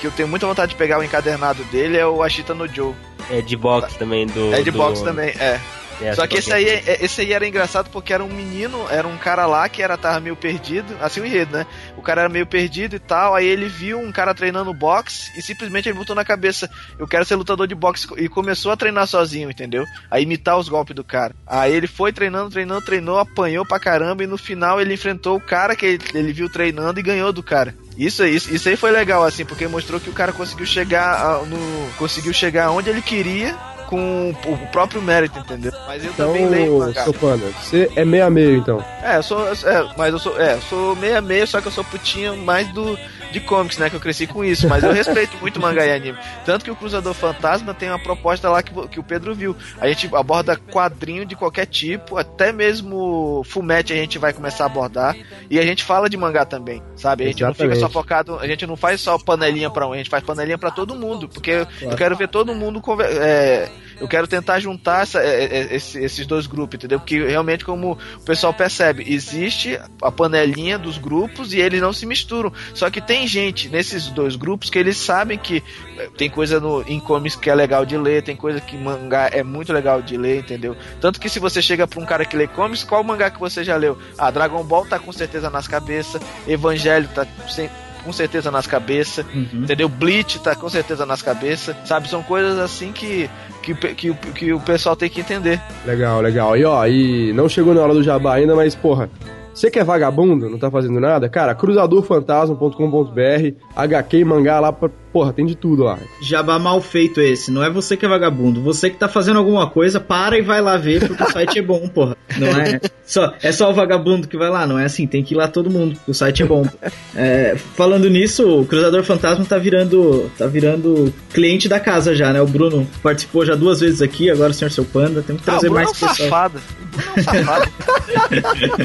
que eu tenho muita vontade de pegar o encadernado dele, é o Ashita no Joe. É de box também do. É de do- box também, é. É, Só que esse aí, é- esse aí era engraçado porque era um menino, era um cara lá que era tava meio perdido, assim o enredo, né? O cara era meio perdido e tal, aí ele viu um cara treinando boxe e simplesmente ele botou na cabeça, eu quero ser lutador de boxe e começou a treinar sozinho, entendeu? A imitar os golpes do cara. Aí ele foi treinando, treinando, treinou, apanhou pra caramba e no final ele enfrentou o cara que ele, ele viu treinando e ganhou do cara. Isso, aí- isso, isso aí foi legal, assim, porque mostrou que o cara conseguiu chegar a- no. conseguiu chegar onde ele queria com o próprio mérito, entendeu? Mas eu Então, também leio mangá. seu panda, você é meio a meio, então. É, eu sou. É, mas eu sou. É, sou meia meia, só que eu sou putinho mais do. De comics, né? Que eu cresci com isso. Mas eu respeito muito mangá e anime. Tanto que o Cruzador Fantasma tem uma proposta lá que, que o Pedro viu. A gente aborda quadrinho de qualquer tipo, até mesmo fumete a gente vai começar a abordar. E a gente fala de mangá também, sabe? A gente não fica Exatamente. só focado. A gente não faz só panelinha pra um, a gente faz panelinha pra todo mundo. Porque eu quero ver todo mundo. conver- É, eu quero tentar juntar essa- é, é, esse- esses dois grupos, entendeu? Porque realmente, como o pessoal percebe, existe a panelinha dos grupos e eles não se misturam. Só que tem gente nesses dois grupos que eles sabem que é, tem coisa no, em comics que é legal de ler, tem coisa que mangá é muito legal de ler, entendeu? Tanto que se você chega pra um cara que lê comics, qual mangá que você já leu? Ah, Dragon Ball tá com certeza nas cabeças, Evangelho tá sem- com certeza nas cabeças, entendeu? Bleach tá com certeza nas cabeças, sabe? São coisas assim que, que, que, que o pessoal tem que entender. Legal, legal. E ó, e não chegou na hora do jabá ainda, mas porra, você que é vagabundo, não tá fazendo nada, cara, cruzadorfantasma.com.br, HQ e mangá lá, pra, porra, tem de tudo lá. Jabá mal feito esse. Não é você que é vagabundo. Você que tá fazendo alguma coisa, para e vai lá ver, porque o site é bom, porra. Não é só, é só o vagabundo que vai lá, não é assim. Tem que ir lá todo mundo, porque o site é bom. É, falando nisso, o Cruzador Fantasma tá virando, tá virando cliente da casa já, né? O Bruno participou já duas vezes aqui, agora o Senhor Seu Panda. Tem que Ah, o trazer Bruno é mais um pessoal. safado. O Bruno é um safado.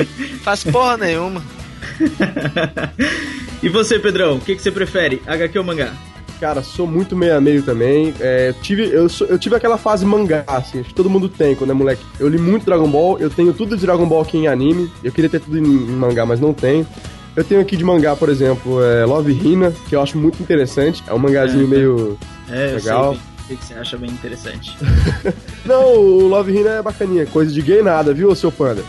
Faz porra nenhuma. E você, Pedrão, o que, que você prefere? HQ ou mangá? Cara, sou muito meio a meio também. É, eu tive, eu, eu tive aquela fase mangá, assim, acho que todo mundo tem quando é moleque. Eu li muito Dragon Ball, eu tenho tudo de Dragon Ball aqui em anime. Eu queria ter tudo em, em mangá, mas não tenho. Eu tenho aqui de mangá, por exemplo, é Love Hina, que eu acho muito interessante. É um mangazinho É, meio. É, eu Legal. sei que você acha bem interessante. Não, o Love Hina é bacaninha, coisa de gay nada, viu, seu panda?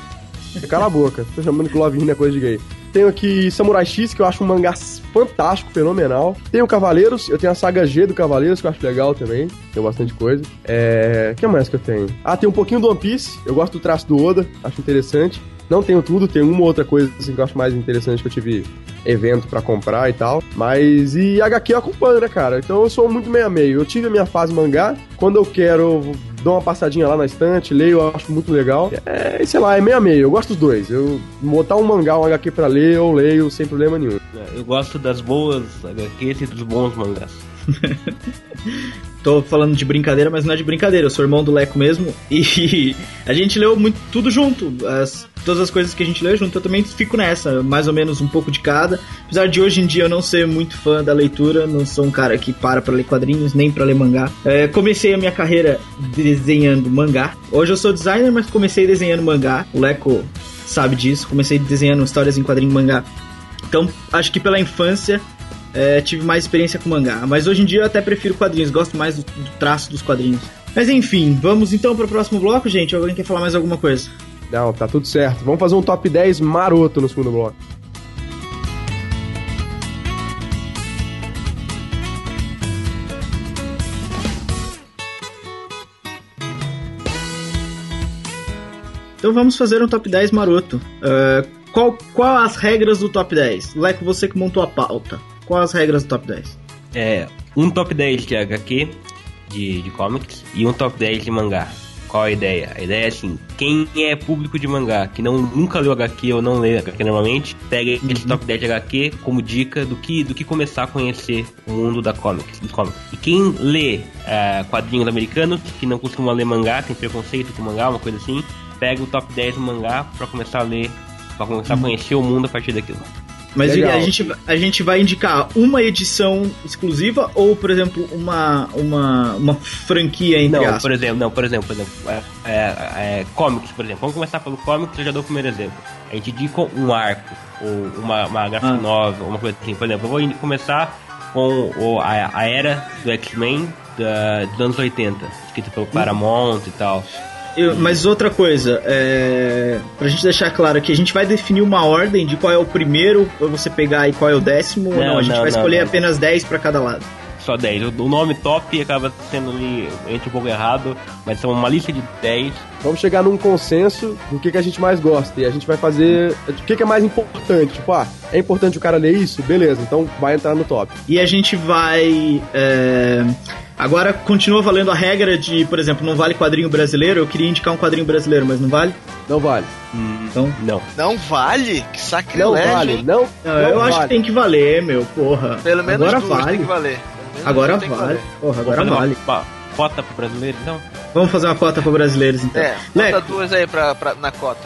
Cala a boca, tô chamando que Love Hina é coisa de gay. Tenho aqui Samurai X, que eu acho um mangá fantástico, fenomenal. Tem o Cavaleiros, eu tenho a saga G do Cavaleiros, que eu acho legal também. Tem bastante coisa. É. O que mais que eu tenho? Ah, tem um pouquinho do One Piece. Eu gosto do traço do Oda, acho interessante. Não tenho tudo, tem uma outra coisa assim, que eu acho mais interessante que eu tive evento pra comprar e tal. Mas e HQ eu acompanho, né, cara? Então eu sou muito meio a meio. Eu tive a minha fase mangá. Quando eu quero, dou uma passadinha lá na estante, leio, eu acho muito legal. É, sei lá, é meio a meio. Eu gosto dos dois. Eu botar um mangá, um HQ pra ler, eu leio sem problema nenhum. É, Eu gosto das boas HQs e dos bons mangás. Tô falando de brincadeira, mas não é de brincadeira. Eu sou irmão do Leco mesmo. E a gente leu muito, tudo junto. As- todas as coisas que a gente leu junto. Eu também fico nessa, mais ou menos um pouco de cada. Apesar de hoje em dia eu não ser muito fã da leitura, não sou um cara que para pra ler quadrinhos, nem pra ler mangá. É, comecei a minha carreira desenhando mangá. Hoje eu sou designer, mas comecei desenhando mangá. O Leco sabe disso. Comecei desenhando histórias em quadrinho mangá. Então, acho que pela infância é, tive mais experiência com mangá. Mas hoje em dia eu até prefiro quadrinhos, gosto mais do, do traço dos quadrinhos. Mas enfim, vamos então para o próximo bloco, gente. Alguém quer falar mais alguma coisa? Não, tá tudo certo. Vamos fazer um top 10 maroto no segundo bloco. Então vamos fazer um top 10 maroto. É, qual, qual as regras do top 10? Leco, você que montou a pauta. Qual as regras do top 10? É um top 10 de HQ, de, de comics, e um top 10 de mangá. Qual a ideia? A ideia é assim, quem é público de mangá, que não, nunca leu HQ ou não lê HQ normalmente, pega esse top 10 de HQ como dica do que, do que começar a conhecer o mundo da comics, dos comics. E quem lê é, quadrinhos americanos, que não costuma ler mangá, tem preconceito com mangá, uma coisa assim, pega o top 10 do mangá pra começar a ler, pra começar a conhecer o mundo a partir daquilo. Mas Legal. a gente, a gente vai indicar uma edição exclusiva ou, por exemplo, uma, uma, uma franquia entre Não, aspas? por exemplo, não, por exemplo, por exemplo, é, é, é, comics, por exemplo. Vamos começar pelo comics, eu já dou o primeiro exemplo. A gente indica um arco, ou uma, uma graphic Ah. novel, uma coisa assim. Por exemplo, eu vou começar com o, a, a era do X-Men dos anos 80, escrito pelo Paramount e tal. Eu- mas outra coisa, é, pra gente deixar claro que a gente vai definir uma ordem de qual é o primeiro pra você pegar e qual é o décimo, ou Não, não? A gente não, vai não, escolher não. apenas 10 pra cada lado. Só 10. O, o nome top acaba sendo ali entre um pouco errado, mas são uma lista de 10. Vamos chegar num consenso do que, que a gente mais gosta. E a gente vai fazer. O que, que é mais importante? Tipo, ah, é importante o cara ler isso? Beleza, então vai entrar no top. E a gente vai. é, Agora continua valendo a regra de, por exemplo, não vale quadrinho brasileiro. Eu queria indicar um quadrinho brasileiro, mas não vale. Não vale. Então. Não. Não vale? Que Não sacrilégio, vale. hein? Não, Não, eu não acho que vale. tem que valer, meu, porra. Pelo menos agora duas vale. tem que valer. Agora vale. valer. Porra, agora uma vale. pa- Cota pro brasileiro, então? Vamos fazer uma cota para brasileiros, então. É, Leco, bota duas aí pra, pra- na cota.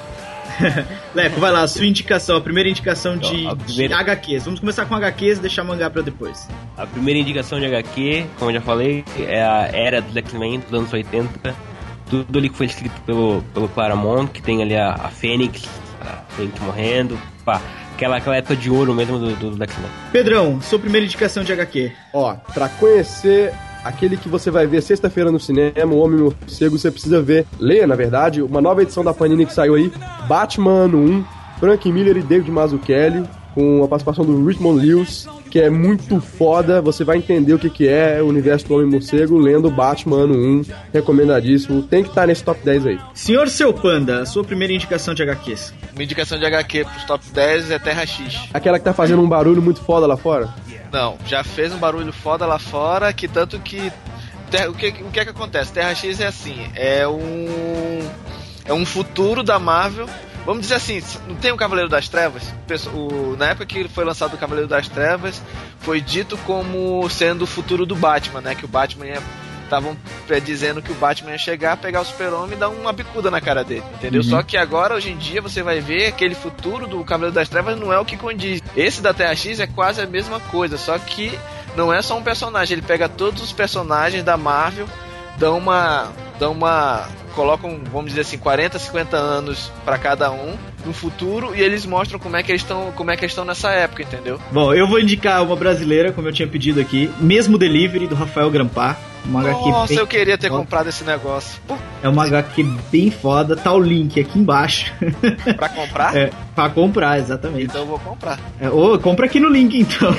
Leco, vai lá, a sua indicação, a primeira indicação de, Então, de primeira- HQs. Vamos começar com HQs e deixar mangá pra depois. A primeira indicação de HQ, como eu já falei, é a era dos X-Men dos anos 80. Tudo ali que foi escrito pelo, pelo Claremont, que tem ali a, a Fênix, a Fênix morrendo, pá, aquela, aquela época de ouro mesmo do, do, do X-Men. Pedrão, sua primeira indicação de HQ. Ó, pra conhecer aquele que você vai ver sexta-feira no cinema, o Homem Morcego, você precisa ver, ler, na verdade, uma nova edição da Panini que saiu aí, Batman Ano 1, Frank Miller e David Mazzucchelli, com a participação do Richmond Lewis, que é muito foda, você vai entender o que, que é o universo do Homem Morcego lendo Batman Ano 1, recomendadíssimo, tem que estar nesse top 10 aí. Senhor Seu Panda, sua primeira indicação de HQs. Uma indicação de HQ pros top 10 é Terra X. Aquela que tá fazendo um barulho muito foda lá fora? Não, já fez um barulho foda lá fora, que tanto que. O que, o que é que acontece? Terra X é assim, é um. É um futuro da Marvel. Vamos dizer assim, não tem o Cavaleiro das Trevas? O na época que foi lançado o Cavaleiro das Trevas, foi dito como sendo o futuro do Batman, né? Que o Batman ia. Estavam dizendo que o Batman ia chegar, pegar o super-homem e dar uma bicuda na cara dele, entendeu? Só que agora, hoje em dia, você vai ver aquele futuro do Cavaleiro das Trevas não é o que condiz. Esse da Terra X é quase a mesma coisa, só que não é só um personagem, ele pega todos os personagens da Marvel, dão uma. dão uma. colocam, vamos dizer assim, 40, 50 anos pra cada um no futuro e eles mostram como é que eles estão. como é que estão nessa época, entendeu? Bom, eu vou indicar uma brasileira, como eu tinha pedido aqui, mesmo delivery do Rafael Grampar. Uma HQ Nossa, eu queria ter foda. comprado esse negócio. É uma HQ bem foda, tá o link aqui embaixo. pra comprar? É, pra comprar, exatamente. Então eu vou comprar. É, ô, compra aqui no link então.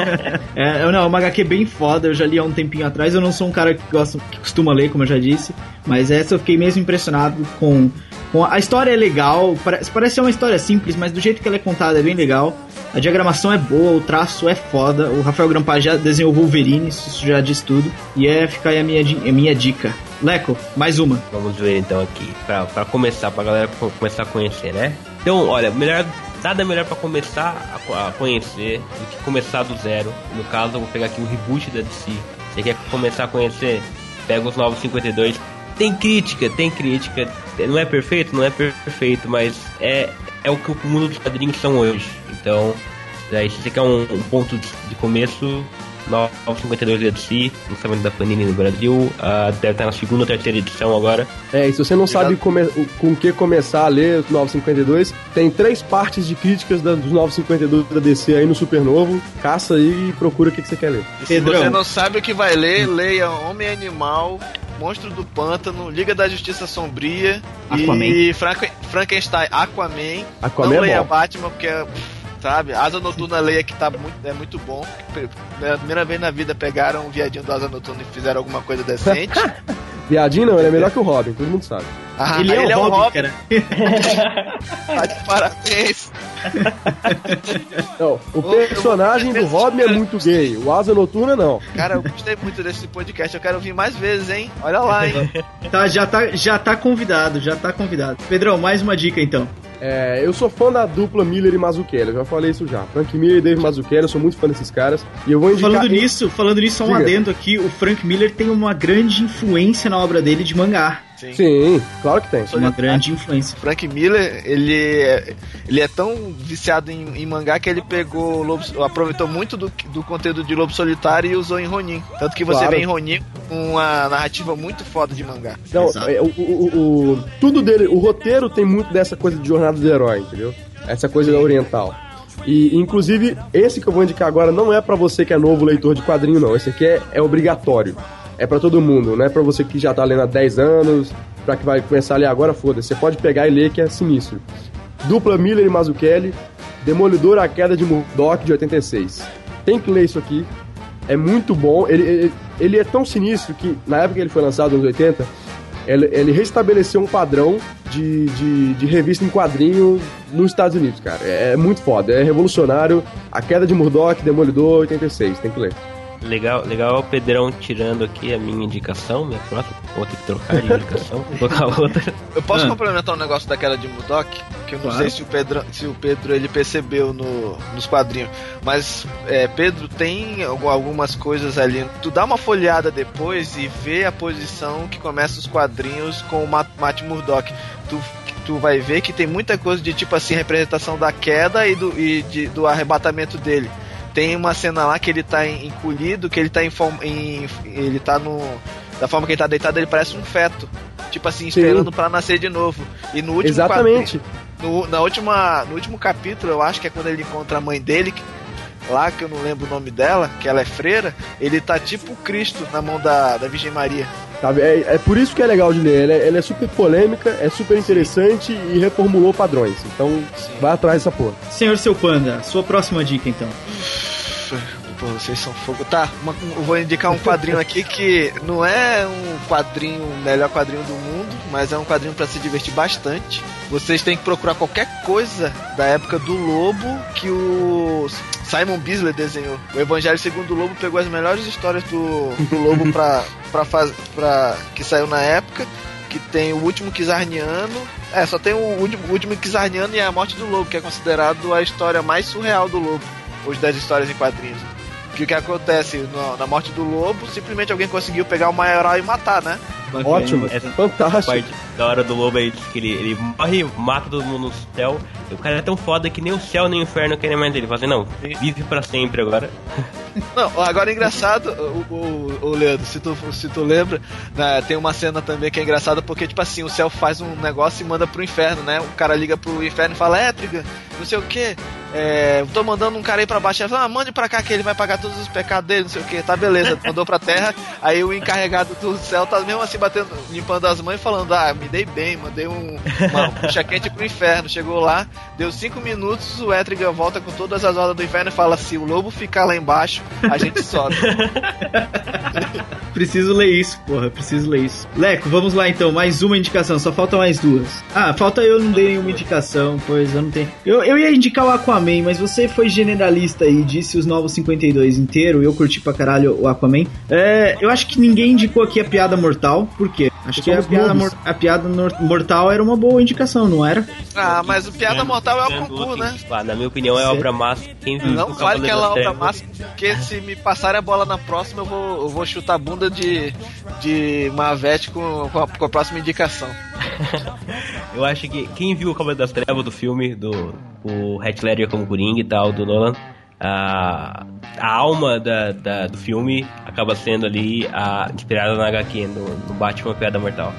é, eu não, é uma HQ bem foda, eu já li há um tempinho atrás. Eu não sou um cara que, gosta, que costuma ler, como eu já disse, mas essa eu fiquei mesmo impressionado com. Com a história é legal, parece, ser uma história simples, mas do jeito que ela é contada é bem legal. A diagramação é boa, o traço é foda. O Rafael Grampar já desenhou Wolverine, isso já diz tudo. E é ficar aí a minha, a minha dica. Leco, mais uma. Vamos ver então aqui, pra, pra começar, pra galera co- começar a conhecer, né? Então, olha, melhor, nada melhor pra começar a, co- a conhecer do que começar do zero. No caso, eu vou pegar aqui o reboot da DC. Você quer começar a conhecer? Pega os novos 52. Tem crítica, tem crítica. Não é perfeito? Não é perfeito, mas é, é o que o mundo dos quadrinhos são hoje. Então, daí, se você quer um, um ponto de, de começo, 952 da DC, lançamento da Panini no Brasil, ah, deve estar na segunda ou terceira edição agora. É, e se você não sabe come- com o que começar a ler os 952, tem três partes de críticas da- dos 952 da DC aí no Supernovo. Caça aí e procura o que, que você quer ler. E se Pedrão. você não sabe o que vai ler, leia Homem Animal, Monstro do Pântano, Liga da Justiça Sombria Aquaman. e Franken- Frankenstein Aquaman. Aquaman não é leia bom. Batman porque sabe, Asa Noturna leia que tá muito, é muito bom. Pela primeira vez na vida pegaram um viadinho do Asa Noturna e fizeram alguma coisa decente. Viadinho não, ele é melhor que o Robin, todo mundo sabe. Ah, ele, é o Robin, cara. Tá de parabéns. Não, o personagem do Robin é muito gay, o Asa Noturna não. Cara, eu gostei muito desse podcast. Eu quero ouvir mais vezes, hein? Olha lá, hein? Tá, já tá, já tá convidado, já tá convidado. Pedrão, mais uma dica então. É, eu sou fã da dupla Miller e Mazzucchelli, eu já falei isso já. Frank Miller e Dave Mazzucchelli, eu sou muito fã desses caras. E eu vou indicar... Falando nisso, falando nisso, só um Diga. adendo aqui, o Frank Miller tem uma grande influência na obra dele de mangá. Sim. Sim, claro que tem. Uma grande influência. Frank Miller, ele é, ele é tão viciado em, em mangá que ele pegou Lobo, aproveitou muito do, do conteúdo de Lobo Solitário e usou em Ronin. Tanto que você Claro. vê em Ronin uma narrativa muito foda de mangá. Não, é, o, o- o- tudo dele, o roteiro tem muito dessa coisa de jornada do herói, entendeu? Essa coisa oriental. E, inclusive, esse que eu vou indicar agora não é pra você que é novo leitor de quadrinho, não. Esse aqui é, é obrigatório. É pra todo mundo, não é pra você que já tá lendo há 10 anos, pra que vai começar a ler agora, foda-se. Você pode pegar e ler que é sinistro. Dupla Miller e Mazzucchelli, Demolidor A Queda de Murdoch de 86. Tem que ler isso aqui. É muito bom. Ele, ele, ele é tão sinistro que, na época que ele foi lançado, nos 80, ele, ele restabeleceu um padrão de, de, de revista em quadrinho nos Estados Unidos, cara. É, é muito foda, é revolucionário. A Queda de Murdoch, Demolidor 86, tem que ler. Legal, legal o Pedrão tirando aqui a minha indicação, minha próxima. Vou ter que trocar de indicação, colocar outra. Eu posso Ah. complementar um negócio daquela de Murdoch? Que eu não Claro. sei se o Pedro, se o Pedro ele percebeu no, nos quadrinhos. Mas, é, Pedro, tem algu- algumas coisas ali. Tu dá uma folhada depois e vê a posição que começa os quadrinhos com o Ma- Matt Murdock. Tu, tu vai ver que tem muita coisa de tipo assim, representação da queda e do, e de- do arrebatamento dele. Tem uma cena lá que ele tá en- encolhido, que ele tá em, forma- em ele tá no da forma que ele tá deitado, ele parece um feto. Tipo assim, Sim. esperando pra nascer de novo. E no último Exatamente. quadrinho- no, na última, no último capítulo, eu acho que é quando ele encontra a mãe dele, que- lá que eu não lembro o nome dela, que ela é freira, ele tá tipo Cristo na mão da, da Virgem Maria. Sabe? É, é por isso que é legal de ler. Ela é, ela é super polêmica, é super interessante e reformulou padrões. Então, vai atrás dessa porra. Senhor Seu Panda, sua próxima dica então. Pô, vocês são fogo. Tá, uma- eu vou indicar um quadrinho aqui que não é um quadrinho, o melhor quadrinho do mundo, mas é um quadrinho pra se divertir bastante. Vocês têm que procurar qualquer coisa da época do Lobo que o Simon Bisley desenhou. O Evangelho segundo o Lobo pegou as melhores histórias do, do Lobo pra, pra, faz, pra que saiu na época. Que tem o último Kizarniano. É, só tem o último, o último Kizarniano e a morte do Lobo, que é considerado a história mais surreal do Lobo hoje das histórias em quadrinhos. Que o que acontece na morte do lobo, simplesmente alguém conseguiu pegar o maioral e matar, né? Bacana. Ótimo, Essa É fantástico. parte da hora do lobo aí, que ele, ele morre, mata todo mundo no céu. E o cara é tão foda que nem o céu nem o inferno querem mais dele. Fala assim, não, vive pra sempre agora. Não, agora é engraçado, o, o, o Leandro, se tu, se tu lembra, né, tem uma cena também que é engraçada porque, tipo assim, o céu faz um negócio e manda pro inferno, né? O cara liga pro inferno e fala, Étriga, não sei o que. É, tô mandando um cara aí pra baixo. Ele falou, ah, mande pra cá que ele vai pagar todos os pecados dele, não sei o que. Tá beleza, mandou pra terra. Aí o encarregado do céu tá mesmo assim batendo, limpando as mãos e falando: Ah, me dei bem, mandei um, uma puxa quente pro inferno. Chegou lá, deu cinco minutos, o Etrigan volta com todas as ordens do inferno e fala: Se o lobo ficar lá embaixo, a gente sobe. Preciso ler isso, porra, preciso ler isso. Leco, vamos lá então, mais uma indicação, só faltam mais duas. Ah, falta eu não dei nenhuma indicação, pois eu não tenho. Eu, eu ia indicar o Aquaman, mas você foi generalista e disse os novos 52 inteiro, eu curti pra caralho o Aquaman. É, eu acho que ninguém indicou aqui a piada mortal, por quê? Acho que a piada, mor- a piada mortal era uma boa indicação, não era? Ah, mas o Piada Mortal é o concurso, né? Ah, na minha opinião, é obra massa. Quem viu Não vale Cavaleiro aquela das obra massa, porque se me passarem a bola na próxima, eu vou, eu vou chutar a bunda de, de Mavete com, com, a, com a próxima indicação. Eu acho que quem viu o Cavaleiro das Trevas do filme, do o Heath Ledger como Coringa e tal, do Nolan, a, a alma da, da- do filme acaba sendo ali a, inspirada na HQ, no, no Batman Piada Mortal.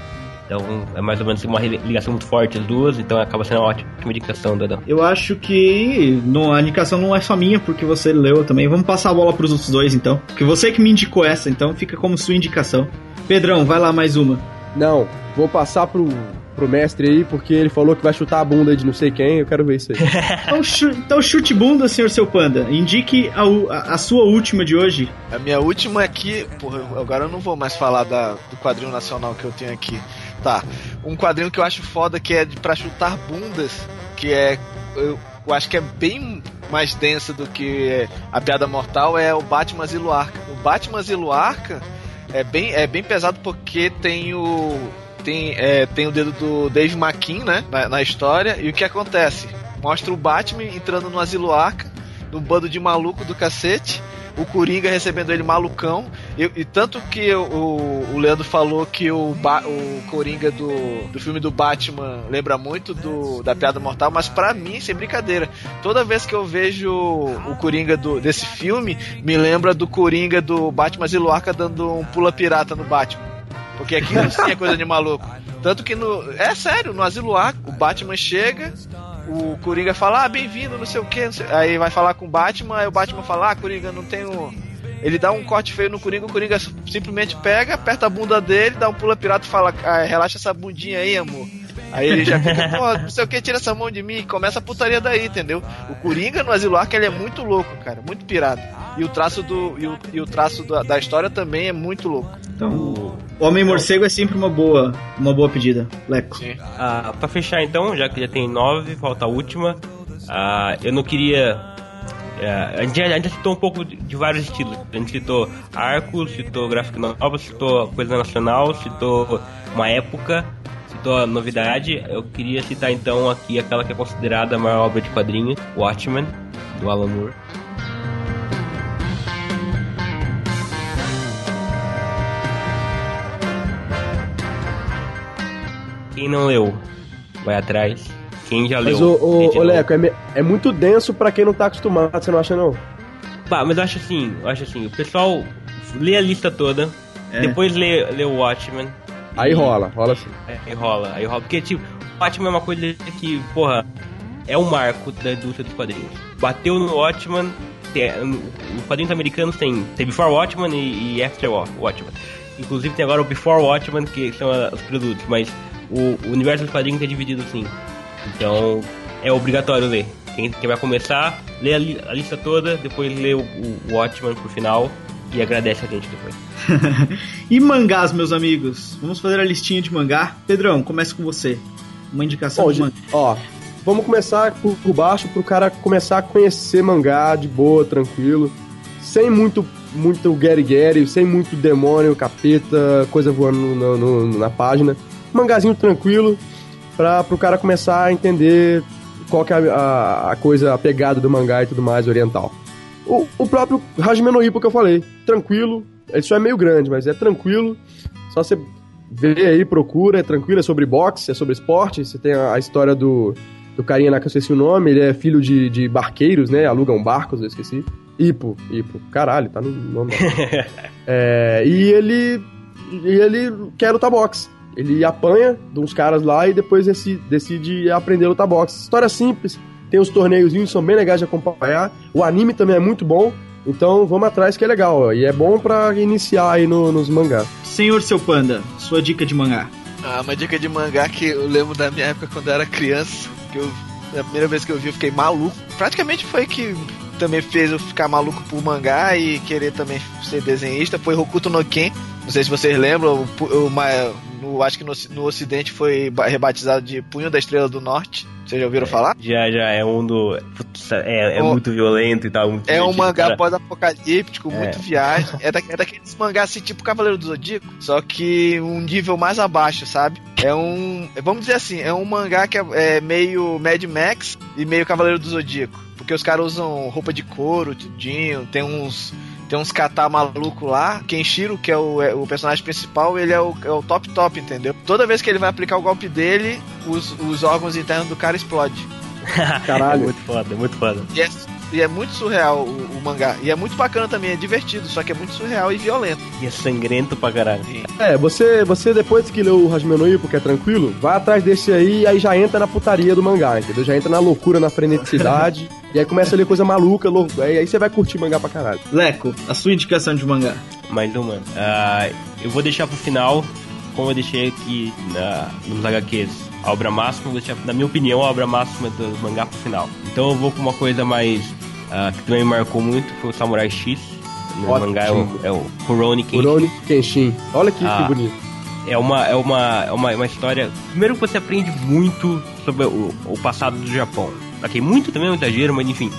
Então é mais ou menos uma ligação muito forte as duas, então acaba sendo uma ótima indicação da Eu acho que não, a indicação não é só minha, porque você leu também. Vamos passar a bola pros outros dois então. Porque você que me indicou essa, então fica como sua indicação. Pedrão, vai lá mais uma. Não, vou passar pro, pro mestre aí, porque ele falou que vai chutar a bunda de não sei quem, eu quero ver isso aí. Então, chu- então chute bunda, senhor seu panda. Indique a, a- a sua última de hoje. A minha última aqui, porra, eu- agora eu não vou mais falar da, do quadrinho nacional que eu tenho aqui. Tá, um quadrinho que eu acho foda que é de pra chutar bundas, que é. Eu, eu acho que é bem mais denso do que a piada mortal, é o Batman Asilo Arca. O Batman Asilo Arca é bem, é bem pesado porque tem o. Tem, é, tem o dedo do Dave McKean, né? Na, na história. E o que acontece? Mostra o Batman entrando no Asilo Arca, num bando de maluco do cacete o Coringa recebendo ele malucão. E, tanto que o, o Leandro falou que o, Ba- o Coringa do, do filme do Batman lembra muito do, da Piada Mortal, mas pra mim, sem brincadeira, toda vez que eu vejo o Coringa do, desse filme, me lembra do Coringa do Batman Zilo Arca dando um pula pirata no Batman. Porque aquilo sim é coisa de maluco. Tanto que no. É sério, no Asilo o Batman chega, o Coringa fala, ah, bem-vindo, não sei o que. Aí vai falar com o Batman, aí o Batman fala, ah, Coringa, não tenho. Ele dá um corte feio no Coringa, o Coringa simplesmente pega, aperta a bunda dele, dá um pula pirata e fala, ah, relaxa essa bundinha aí, amor. Aí ele já fica, pô, não sei o que, tira essa mão de mim e começa a putaria daí, entendeu? O Coringa no Asilo Arca, ele é muito louco, cara, muito pirado. E o traço, do, e o, e o traço da, da história também é muito louco. Então, o Homem Morcego é sempre uma boa, uma boa pedida, Leco. Sim. Ah, pra fechar então, já que já tem nove, falta a última. Ah, eu não queria. É, a, gente, a gente citou um pouco de, de vários estilos. A gente citou arco, citou graphic novel, citou coisa nacional, citou uma época, citou a novidade. Eu queria citar então aqui aquela que é considerada a maior obra de quadrinhos, Watchmen, do Alan Moore. Quem não leu, vai atrás. Quem já Mas, leu. lê de ô novo. Leco, é, me- é muito denso pra quem não tá acostumado, você não acha não? Bah, mas eu acho assim, eu acho assim, o pessoal lê a lista toda, É. depois lê, lê o Watchmen. Aí e- rola, rola assim. Aí rola, aí rola. Porque, tipo, o Watchmen é uma coisa que, porra, é um marco da indústria dos quadrinhos. Bateu no Watchmen, tem, os quadrinhos americanos tem, tem Before Watchmen e, e After Wa- Watchmen. Inclusive tem agora o Before Watchmen, que são os produtos, mas o, o universo dos quadrinhos é dividido assim. Então, é obrigatório ler. Quem, quem vai começar, lê a, li- a lista toda, depois lê o, o Watchmen pro final e agradece a gente depois. e mangás, meus amigos? Vamos fazer a listinha de mangá. Pedrão, começa com você. Uma indicação Bom, de mangá. ó, vamos começar por, por baixo pro cara começar a conhecer mangá de boa, tranquilo. Sem muito, muito guerre sem muito demônio, capeta, coisa voando no- no- na página. Mangazinho tranquilo pra, pro cara começar a entender qual que é a, a- a coisa, a pegada do mangá e tudo mais, oriental. O, o próprio Hajime no Ippo que eu falei, tranquilo, ele só é meio grande, mas é tranquilo, só você vê aí, procura, é tranquilo, é sobre boxe, é sobre esporte, você tem a, a história do, do carinha lá que eu esqueci o nome, ele é filho de, de barqueiros, né, alugam barcos, eu esqueci. Ipo, Ipo, caralho, tá no nome é, e ele, e ele quer lutar boxe. Ele apanha de uns caras lá e depois decide, decide aprender a lutar boxe. História simples, tem os torneiozinhos que são bem legais de acompanhar. O anime também é muito bom. Então vamos atrás que é legal, ó. E é bom pra iniciar aí no- nos mangás. Senhor Seu Panda, sua dica de mangá. Ah, uma dica de mangá que eu lembro da minha época quando eu era criança, que eu a primeira vez que eu vi eu fiquei maluco. Praticamente foi que também fez eu ficar maluco por mangá e querer também ser desenhista, foi Hokuto no Ken. Não sei se vocês lembram, o, o, ma- no, acho que no, no ocidente foi ba- rebatizado de Punho da Estrela do Norte. Vocês já ouviram falar? Já, já, é um do. Putz, é, é Oh. muito violento e tal. muito É um mangá cara. pós-apocalíptico, É. muito viagem. É, da, é daqueles mangás assim, tipo Cavaleiro do Zodíaco, só que um nível mais abaixo, sabe? É um. Vamos dizer assim, é um mangá que é, é meio Mad Max e meio Cavaleiro do Zodíaco. Porque os caras usam roupa de couro, tudinho, tem uns. Tem uns kata maluco lá. Kenshiro, que é o, é o personagem principal, ele é o, é o top top, entendeu? Toda vez que ele vai aplicar o golpe dele, os, os órgãos internos do cara explodem. É Caralho. muito foda, é muito foda. E é, e é muito surreal o, o mangá. E é muito bacana também, é divertido, só que é muito surreal e violento. E é sangrento pra caralho. É, você, você depois que leu o Hajime no Ippo, que é tranquilo, vai atrás desse aí e aí já entra na putaria do mangá, entendeu? Já entra na loucura, na freneticidade, e aí começa a ler coisa maluca, lou... aí, aí você vai curtir mangá pra caralho. Leco, a sua indicação de mangá. Mais uma. Ah, eu vou deixar pro final, como eu deixei aqui na, nos HQs, a obra máxima, deixar, na minha opinião, a obra máxima do mangá pro final. Então eu vou com uma coisa mais. ah, que também me marcou muito, foi o Samurai X. No Ótimo. mangá é o, é o Kuroni Kenshin. Uroni Kenshin. Olha que, Ah. que bonito. É uma, é, uma, é uma, uma história. Primeiro que você aprende muito sobre o, o passado do Japão. Ok, muito também é um exagero, mas enfim,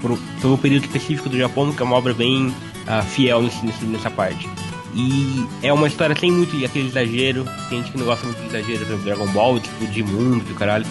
por, sobre o período específico do Japão, que é uma obra bem ah, fiel nesse, nessa parte. E é uma história sem muito aquele exagero. Tem gente que não gosta muito de exagero, por exemplo, Dragon Ball, tipo, de mundo, de caralho.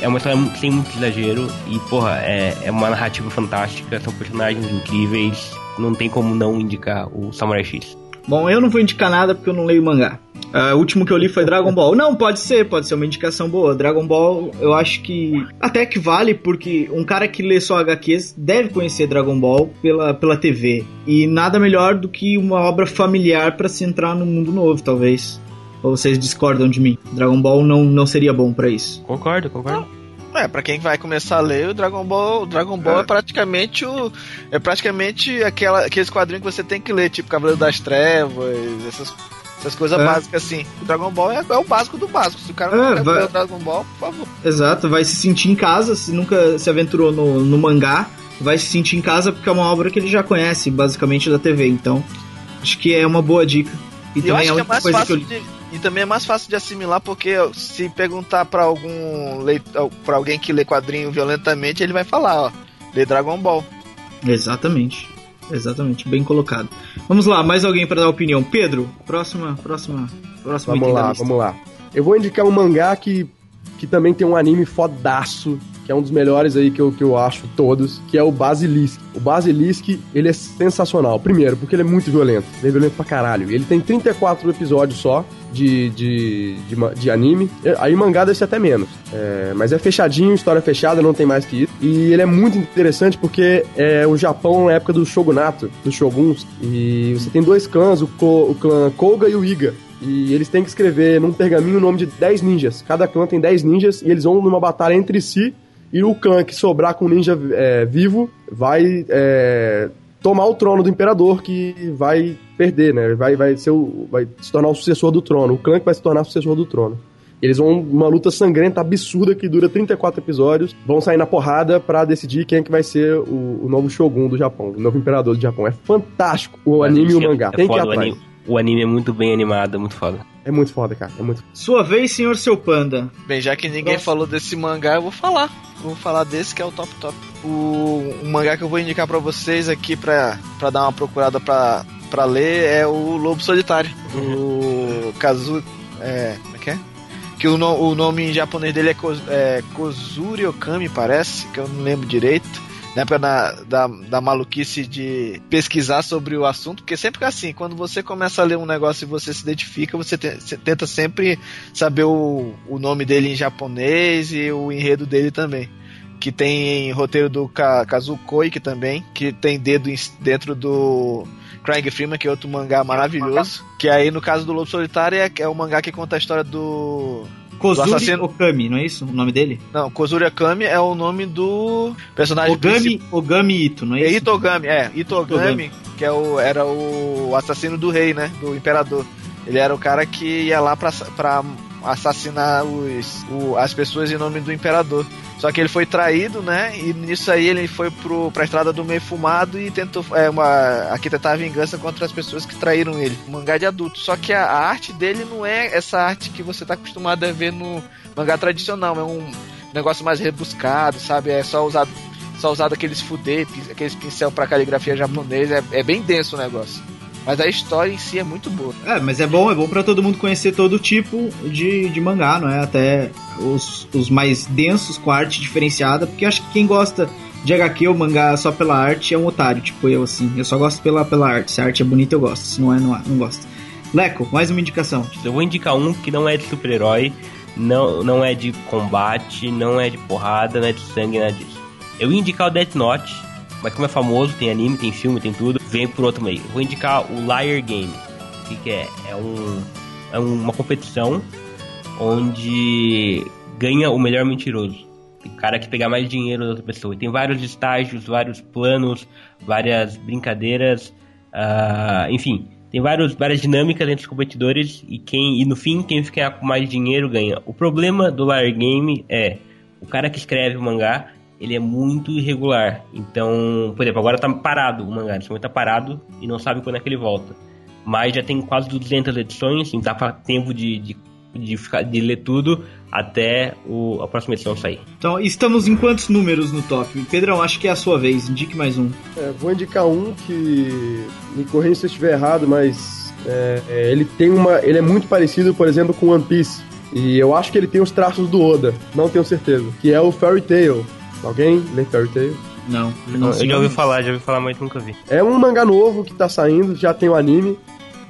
É uma história sem muito exagero e, porra, é, é uma narrativa fantástica, são personagens incríveis. Não tem como não indicar o Samurai X. Bom, eu não vou indicar nada porque eu não leio mangá. Ah, o último que eu li foi Dragon Ball. Não, pode ser, pode ser uma indicação boa. Dragon Ball, eu acho que até que vale, porque um cara que lê só HQs deve conhecer Dragon Ball pela, pela TV. E nada melhor do que uma obra familiar pra se entrar no mundo novo, talvez. Ou vocês discordam de mim? Dragon Ball não, não seria bom pra isso. Concordo, concordo. É, pra quem vai começar a ler, o Dragon Ball, o Dragon Ball é. praticamente o. É praticamente aquela, aqueles quadrinhos que você tem que ler, tipo Cavaleiro das Trevas, essas, essas coisas É. básicas assim. O Dragon Ball é, é o básico do básico. Se o cara É, não quer vai- o Dragon Ball, por favor. Exato, vai se sentir em casa, se nunca se aventurou no, no mangá, vai se sentir em casa porque é uma obra que ele já conhece, basicamente, da TV. Então, acho que é uma boa dica. E, E também é única mais coisa que eu fácil de. E também é mais fácil de assimilar porque se perguntar pra algum leitor, para alguém que lê quadrinho violentamente, ele vai falar, ó, lê Dragon Ball. Exatamente. Exatamente, bem colocado. Vamos lá, mais alguém para dar opinião. Pedro, próxima, próxima, próxima Vamos lá, vamos lá. Eu vou indicar um mangá que, que também tem um anime fodaço, que é um dos melhores aí que eu, que eu acho todos, que é o Basilisk. O Basilisk, ele é sensacional. Primeiro, porque ele é muito violento. Ele é violento pra caralho. Ele tem 34 episódios só de, de, de, de anime. É, Aí mangá deve ser até menos. É, mas é fechadinho, história fechada, não tem mais que isso. E ele é muito interessante porque é o Japão na época do Shogunato, dos Shoguns. E você tem dois clãs, o, Ko- o clã Koga e o Iga. E eles têm que escrever num pergaminho o nome de 10 ninjas. Cada clã tem 10 ninjas e eles vão numa batalha entre si. E o clã que sobrar com o ninja é, vivo vai é, tomar o trono do imperador que vai perder, né? Vai, vai, ser o, vai se tornar o sucessor do trono. O clã que vai se tornar o sucessor do trono. Eles vão uma luta sangrenta, absurda, que dura 34 episódios. Vão sair na porrada pra decidir quem é que vai ser o, o novo Shogun do Japão, o novo imperador do Japão. É fantástico o anime e o É- mangá. é Tem que ir atrás. O anime é muito bem animado, é muito foda. É muito foda, cara. É muito Sua vez, senhor seu panda. Bem, já que ninguém Nossa. falou desse mangá, eu vou falar. Vou falar desse que é o top top. O, o mangá que eu vou indicar pra vocês aqui pra, pra dar uma procurada pra, pra ler é o Lobo Solitário. O Kazu. É. Como é que é? Que o, no- o nome em japonês dele é, Ko, é Kozuri Okami, parece, que eu não lembro direito. Na época da, da, da maluquice de pesquisar sobre o assunto, porque sempre que é assim, quando você começa a ler um negócio e você se identifica, você, te- você tenta sempre saber o, o nome dele em japonês e o enredo dele também. Que tem roteiro do Ka, Kazu Koike também, que tem dedo dentro do Craig Freeman, que é outro mangá maravilhoso. Que aí, no caso do Lobo Solitário, é, é o mangá que conta a história do, Kozuri assassino- Okami, não é isso o nome dele? Não, Kozuri Akami é o nome do personagem Ogami, Ogami Ito, não é É isso? Itogami, é, Itogami, Itogami. que é o, era o assassino do rei, né? Do imperador. Ele era o cara que ia lá pra, pra assassinar os, o- as pessoas em nome do imperador. Só que ele foi traído, né? E nisso aí ele foi pro, pra estrada do meio fumado e tentou é, uma, aqui tentar vingança contra as pessoas que traíram ele. Um mangá de adulto. Só que a, a arte dele não é essa arte que você tá acostumado a ver no mangá tradicional. É um negócio mais rebuscado, sabe? É só usado só usado aqueles fudê, aqueles pincel pra caligrafia japonesa, é, é bem denso o negócio. Mas a história em si é muito boa. É, mas é bom, é bom pra todo mundo conhecer todo tipo de, de mangá, não é? Até os, os mais densos com arte diferenciada, porque eu acho que quem gosta de HQ ou mangá só pela arte é um otário, tipo eu, assim. Eu só gosto pela, pela arte. Se a arte é bonita, eu gosto. Se não é, não, é- não gosto. Leco, mais uma indicação. Eu vou indicar um que não é de super-herói, não, não é de combate, não é de porrada, não é de sangue, nada disso. Eu ia indicar o Death Note, mas como é famoso, tem anime, tem filme, tem tudo, vem por outro meio. Vou indicar o Liar Game. O que, que é? É, um, é uma competição onde ganha o melhor mentiroso. O cara que pegar mais dinheiro da outra pessoa. E tem vários estágios, vários planos, várias brincadeiras, ah, enfim. Tem vários, várias dinâmicas entre os competidores e quem e no fim quem ficar com mais dinheiro ganha. O problema do Liar Game é o cara que escreve o mangá ele é muito irregular. Então, por exemplo, agora tá parado o mangá, nesse momento tá parado e não sabe quando é que ele volta. Mas já tem quase 200 edições, então dá pra tempo de, de, de, ficar, de ler tudo até o, a próxima edição sair. Então, estamos em quantos números no top? Pedrão, acho que é a sua vez. Indique mais um. É, vou indicar um que me corrija se eu estiver errado, mas é, é, ele tem uma, ele é muito parecido, por exemplo, com One Piece. E eu acho que ele tem os traços do Oda, não tenho certeza. Que é o Fairy Tail. Alguém lê Fairy Tail? Não, eu já ouvi falar, já ouvi falar, mas nunca vi. É um mangá novo que tá saindo, já tem o anime.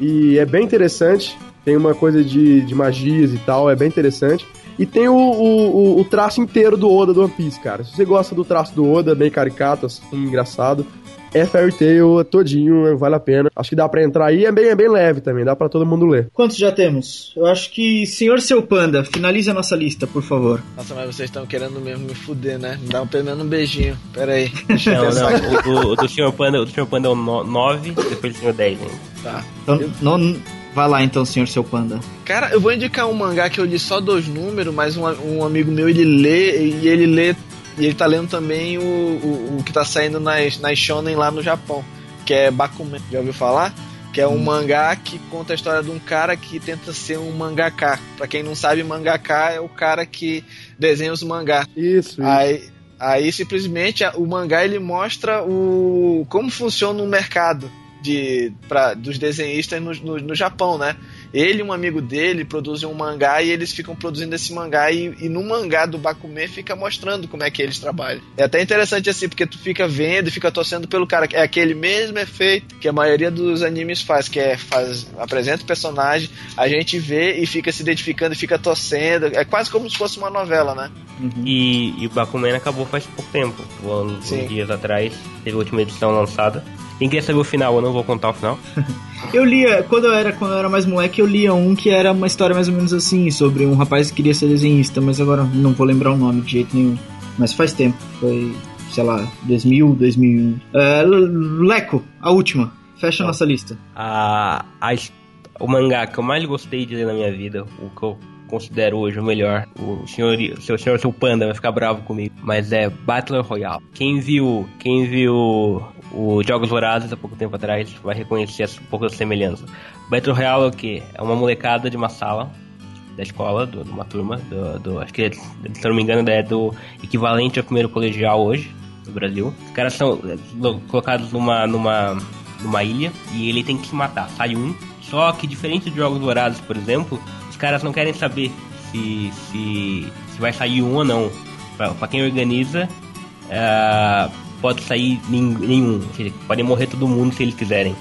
E é bem interessante. Tem uma coisa de, de magias e tal, é bem interessante. E tem o, o, o- o traço inteiro do Oda do One Piece, cara. Se você gosta do traço do Oda, bem caricato, assim, engraçado, é Fairy Tail todinho, vale a pena. Acho que dá pra entrar aí, é bem, é bem leve também, dá pra todo mundo ler. Quantos já temos? Eu acho que, senhor seu panda, finalize a nossa lista, por favor. Nossa, mas vocês estão querendo mesmo me fuder, né? Me dá um, pelo menos um beijinho. Pera aí. Deixa eu Não, não, o, do- o do Sr. Panda, o do Sr. Panda é o 9, depois do Sr. 10 ainda. Tá. Então, não, vai lá então, senhor seu panda. Cara, eu vou indicar um mangá que eu li só dois números, mas um, um amigo meu ele lê e ele lê e ele tá lendo também o, o, o que tá saindo nas, nas shonen lá no Japão, que é Bakuman. Já ouviu falar? Que é um mangá que conta a história de um cara que tenta ser um mangaka. Pra quem não sabe, mangaka é o cara que desenha os mangá. Isso, isso. Aí, aí simplesmente o mangá ele mostra o como funciona o mercado de pra, dos desenhistas no, no, no Japão, né? Ele e um amigo dele produzem um mangá e eles ficam produzindo esse mangá e, e no mangá do Bakuman fica mostrando como é que eles trabalham. É até interessante assim, porque tu fica vendo e fica torcendo pelo cara. É aquele mesmo efeito que a maioria dos animes faz, que é faz, apresenta o personagem, a gente vê e fica se identificando e fica torcendo. É quase como se fosse uma novela, né? E, e o Bakuman acabou faz pouco tempo, Sim. uns dias atrás, teve a última edição lançada. Quem quer saber o final, eu não vou contar o final. Eu lia, quando eu era, quando eu era mais moleque, eu lia um que era uma história mais ou menos assim, sobre um rapaz que queria ser desenhista, mas agora não vou lembrar o nome de jeito nenhum. Mas faz tempo, foi, sei lá, 2000, 2001. É, Leco, a última. Fecha a nossa lista. A, a o mangá que eu mais gostei de ler na minha vida, o que eu considero hoje o melhor, o senhor, seu senhor, seu panda vai ficar bravo comigo, mas é Battle Royale. Quem viu, quem viu o Jogos Vorazes há pouco tempo atrás vai reconhecer essa- pouco da semelhança. Battle Royale é o quê? É uma molecada de uma sala da escola, do- de uma turma, do, do- acho que, é, se não me engano, é do equivalente ao primeiro colegial hoje, no Brasil. Os caras são é, lo- colocados numa, numa, numa ilha e ele tem que se matar. Sai um. Só que, diferente de Jogos Vorazes, por exemplo, os caras não querem saber se, se, se vai sair um ou não. Pra quem organiza, ah, pode sair nenhum. Seja, podem morrer todo mundo se eles quiserem.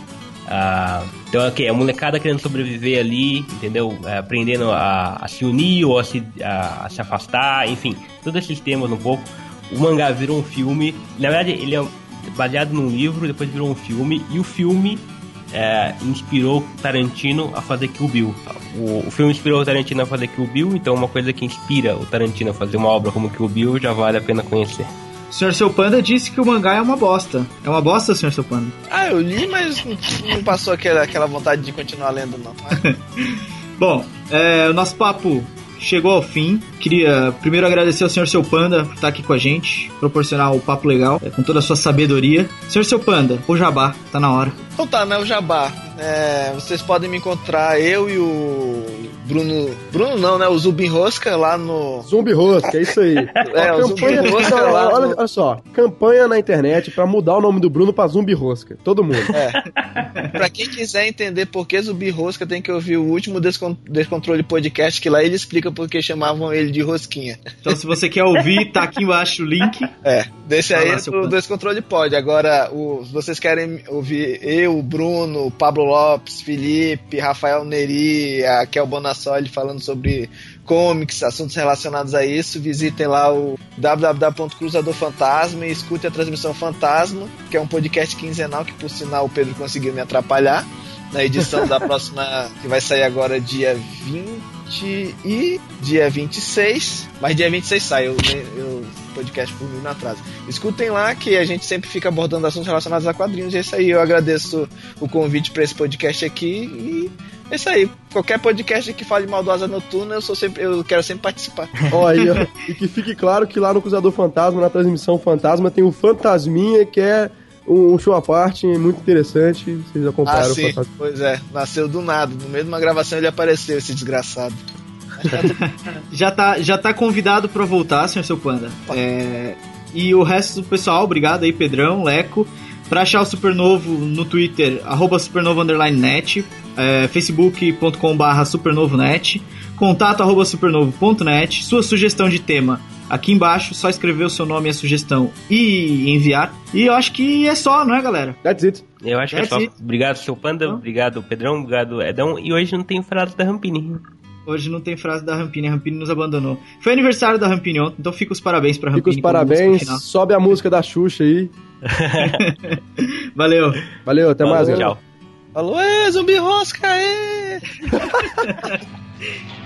Ah, então é o que? A molecada querendo sobreviver ali, entendeu? É, aprendendo a, a se unir ou a se, a- a se afastar, enfim, todos esses temas um pouco. O mangá virou um filme. Na verdade, ele é baseado num livro, depois virou um filme, e o filme é, inspirou Tarantino a fazer Kill Bill. O, o filme inspirou o Tarantino a fazer Kill Bill, então uma coisa que inspira o Tarantino a fazer uma obra como Kill Bill já vale a pena conhecer. O Sr. Seu Panda disse que o mangá é uma bosta. É uma bosta, Sr. Seu Panda? Ah, eu li, mas não- não passou aquela, aquela vontade de continuar lendo, não. Bom, é, o nosso papo chegou ao fim. Queria primeiro agradecer ao Sr. Seu Panda por estar aqui com a gente, proporcionar o papo legal, é, com toda a sua sabedoria. Sr. Seu Panda, o jabá, tá na hora. Então tá, né, o Jabá. É, vocês podem me encontrar, eu e o Bruno. Bruno não, né? O Zubin Rosca lá no. Zumbi Rosca, é isso aí. É, Ó, o Zumbi Rosca olha, lá. olha, no- olha só, campanha na internet pra mudar o nome do Bruno pra Zumbi Rosca. Todo mundo. Pra quem quiser entender por que Zumbi Rosca, tem que ouvir o último Descon Descontrole Podcast, que lá ele explica por que chamavam ele de Rosquinha. Então, se você quer ouvir, tá aqui embaixo o link. É, desse Vai aí é Panda. Descontrole pode. Agora, o, se vocês querem ouvir eu, o Bruno, o Pablo Lopes, Felipe, Rafael Neri, a Kel Bonassoli falando sobre comics, assuntos relacionados a isso, visitem lá o www.cruzador Fantasma e escute a transmissão Fantasma, que é um podcast quinzenal que, por sinal, o Pedro conseguiu me atrapalhar na edição da próxima, que vai sair agora dia 20 e dia 26. Mas dia 26 sai, eu, eu podcast por mim não atrasa. Escutem lá que a gente sempre fica abordando assuntos relacionados a quadrinhos. E é isso aí, eu agradeço o convite para esse podcast aqui e é isso aí. Qualquer podcast que fale mal do Asa Noturna, eu sou sempre, eu quero sempre participar. Ó. E que fique claro que lá no Cruzador Fantasma, na transmissão Fantasma, tem o Fantasminha, que é um show à parte muito interessante. Vocês Ah, acompanharam o sim. Fantasma. Pois é, nasceu do nada. No meio de uma gravação ele apareceu, esse desgraçado. Já tá, já tá convidado pra voltar, Sr. Seu Panda. É, e o resto do pessoal, obrigado aí, Pedrão, Leco. Pra achar o Supernovo no Twitter, arroba supernova underline net, é, facebook.com barra supernovonet, contato arroba supernovo.net, sua sugestão de tema aqui embaixo, só escrever o seu nome e a sugestão e enviar. E eu acho que é só, não é, galera? That's it. Eu acho que é That's só. it. Obrigado, seu Panda. Obrigado, Pedrão. Obrigado, Edão. E hoje não tem frase da Rampini. Hoje não tem frase da Rampini, a Rampini nos abandonou. Foi aniversário da Rampini ontem, então fica os parabéns pra Fica Rampini. os como música parabéns. Sobe a música da Xuxa aí. Valeu. Valeu, até mais. Falou, galera. tchau. Falou, ê, zumbi rosca, ê!